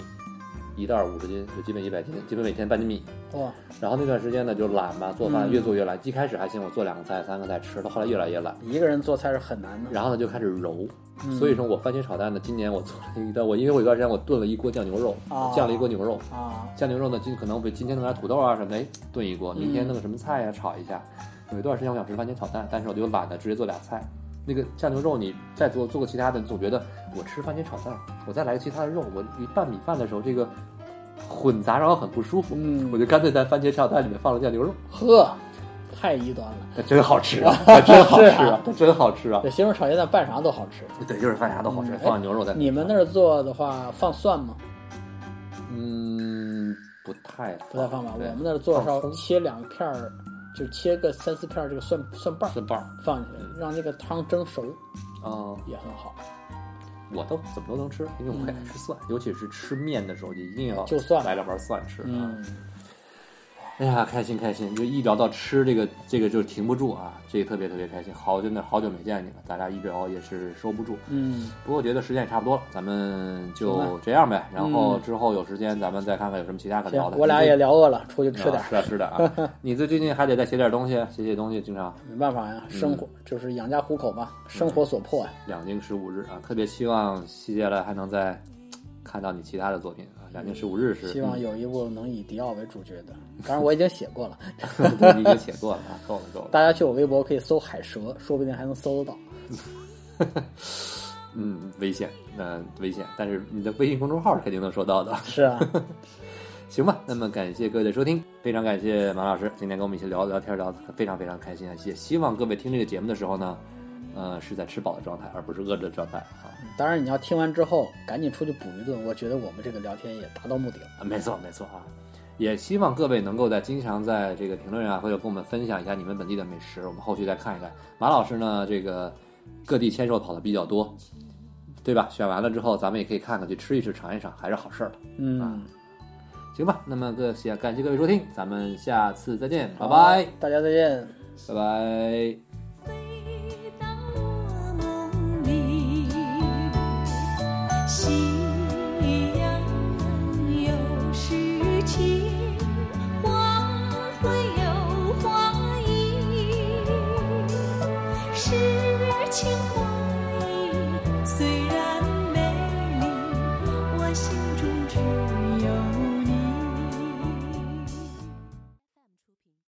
一袋五十斤，就基本一百斤，基本每天半斤米。哇，然后那段时间呢就懒嘛，做饭嗯越做越懒。一开始还行，我做两个菜、三个菜吃，到后来越来越懒。一个人做菜是很难的。然后呢就开始揉，嗯所以说我番茄炒蛋呢，今年我做了一道，我因为我有段时间我炖了一锅酱牛肉，啊酱了一锅牛肉，啊，酱牛肉呢，今可能会今天弄点土豆啊什么的，哎，炖一锅，明天嗯弄个什么菜呀、炒一下。有一段时间我想吃番茄炒蛋，但是我就懒得直接做俩菜。那个酱牛肉你再做做个其他的，你总觉得我吃番茄炒蛋，我再来个其他的肉，我一拌米饭的时候这个混杂然后很不舒服。嗯我就干脆在番茄炒蛋里面放了酱牛肉，呵，太异端了。它真好吃啊，它真好吃啊啊，它真好吃啊。这西红柿炒鸡蛋拌啥都好吃。对，就是拌啥都好吃，嗯放牛肉在。你们那儿做的话放蒜吗？嗯不太不太放吧。我们那儿做是要放葱切两片儿，就切个三四片儿这个蒜蒜瓣儿蒜瓣儿放进去，让这个汤蒸熟啊，也很好。我都怎么都能吃，因为我也爱吃蒜，尤其是吃面的时候就一定要就蒜来两瓣蒜吃啊。嗯，哎呀，开心开心！就一聊到吃这个这个就停不住啊，这个特别特别开心。好真的好久没见你了，咱俩一聊也是收不住。嗯，不过我觉得时间也差不多了，咱们就这样呗。然后嗯之后有时间咱们再看看有什么其他可聊，的。我俩也聊饿了，出去吃点是的是的啊。你这最近还得再写点东西，写写东西，经常没办法呀，生活就是养家糊口嘛，生活所迫呀。两经十五日啊，特别希望接下来还能再看到你其他的作品啊。两月十五日是希望有一部能以迪奥为主角的，当然我已经写过了，对你已经写过了啊，够了够了。大家去我微博可以搜海蛇，说不定还能搜得到。嗯，危险，那危险，但是你的微信公众号肯定能收到的。是啊，行吧，那么感谢各位的收听，非常感谢马老师今天跟我们一起聊聊天，聊得非常非常开心啊！也希望各位听这个节目的时候呢，呃，是在吃饱的状态，而不是饿着的状态啊。当然你要听完之后赶紧出去补一顿，我觉得我们这个聊天也达到目的了。啊，没错没错啊，也希望各位能够在经常在这个评论啊，或者跟我们分享一下你们本地的美食，我们后续再看一看。马老师呢，这个各地签售跑的比较多，对吧？选完了之后，咱们也可以看看去吃一吃、尝一尝，还是好事儿的。嗯，行吧，那么各谢感谢各位收听，咱们下次再见，拜拜，大家再见。拜拜。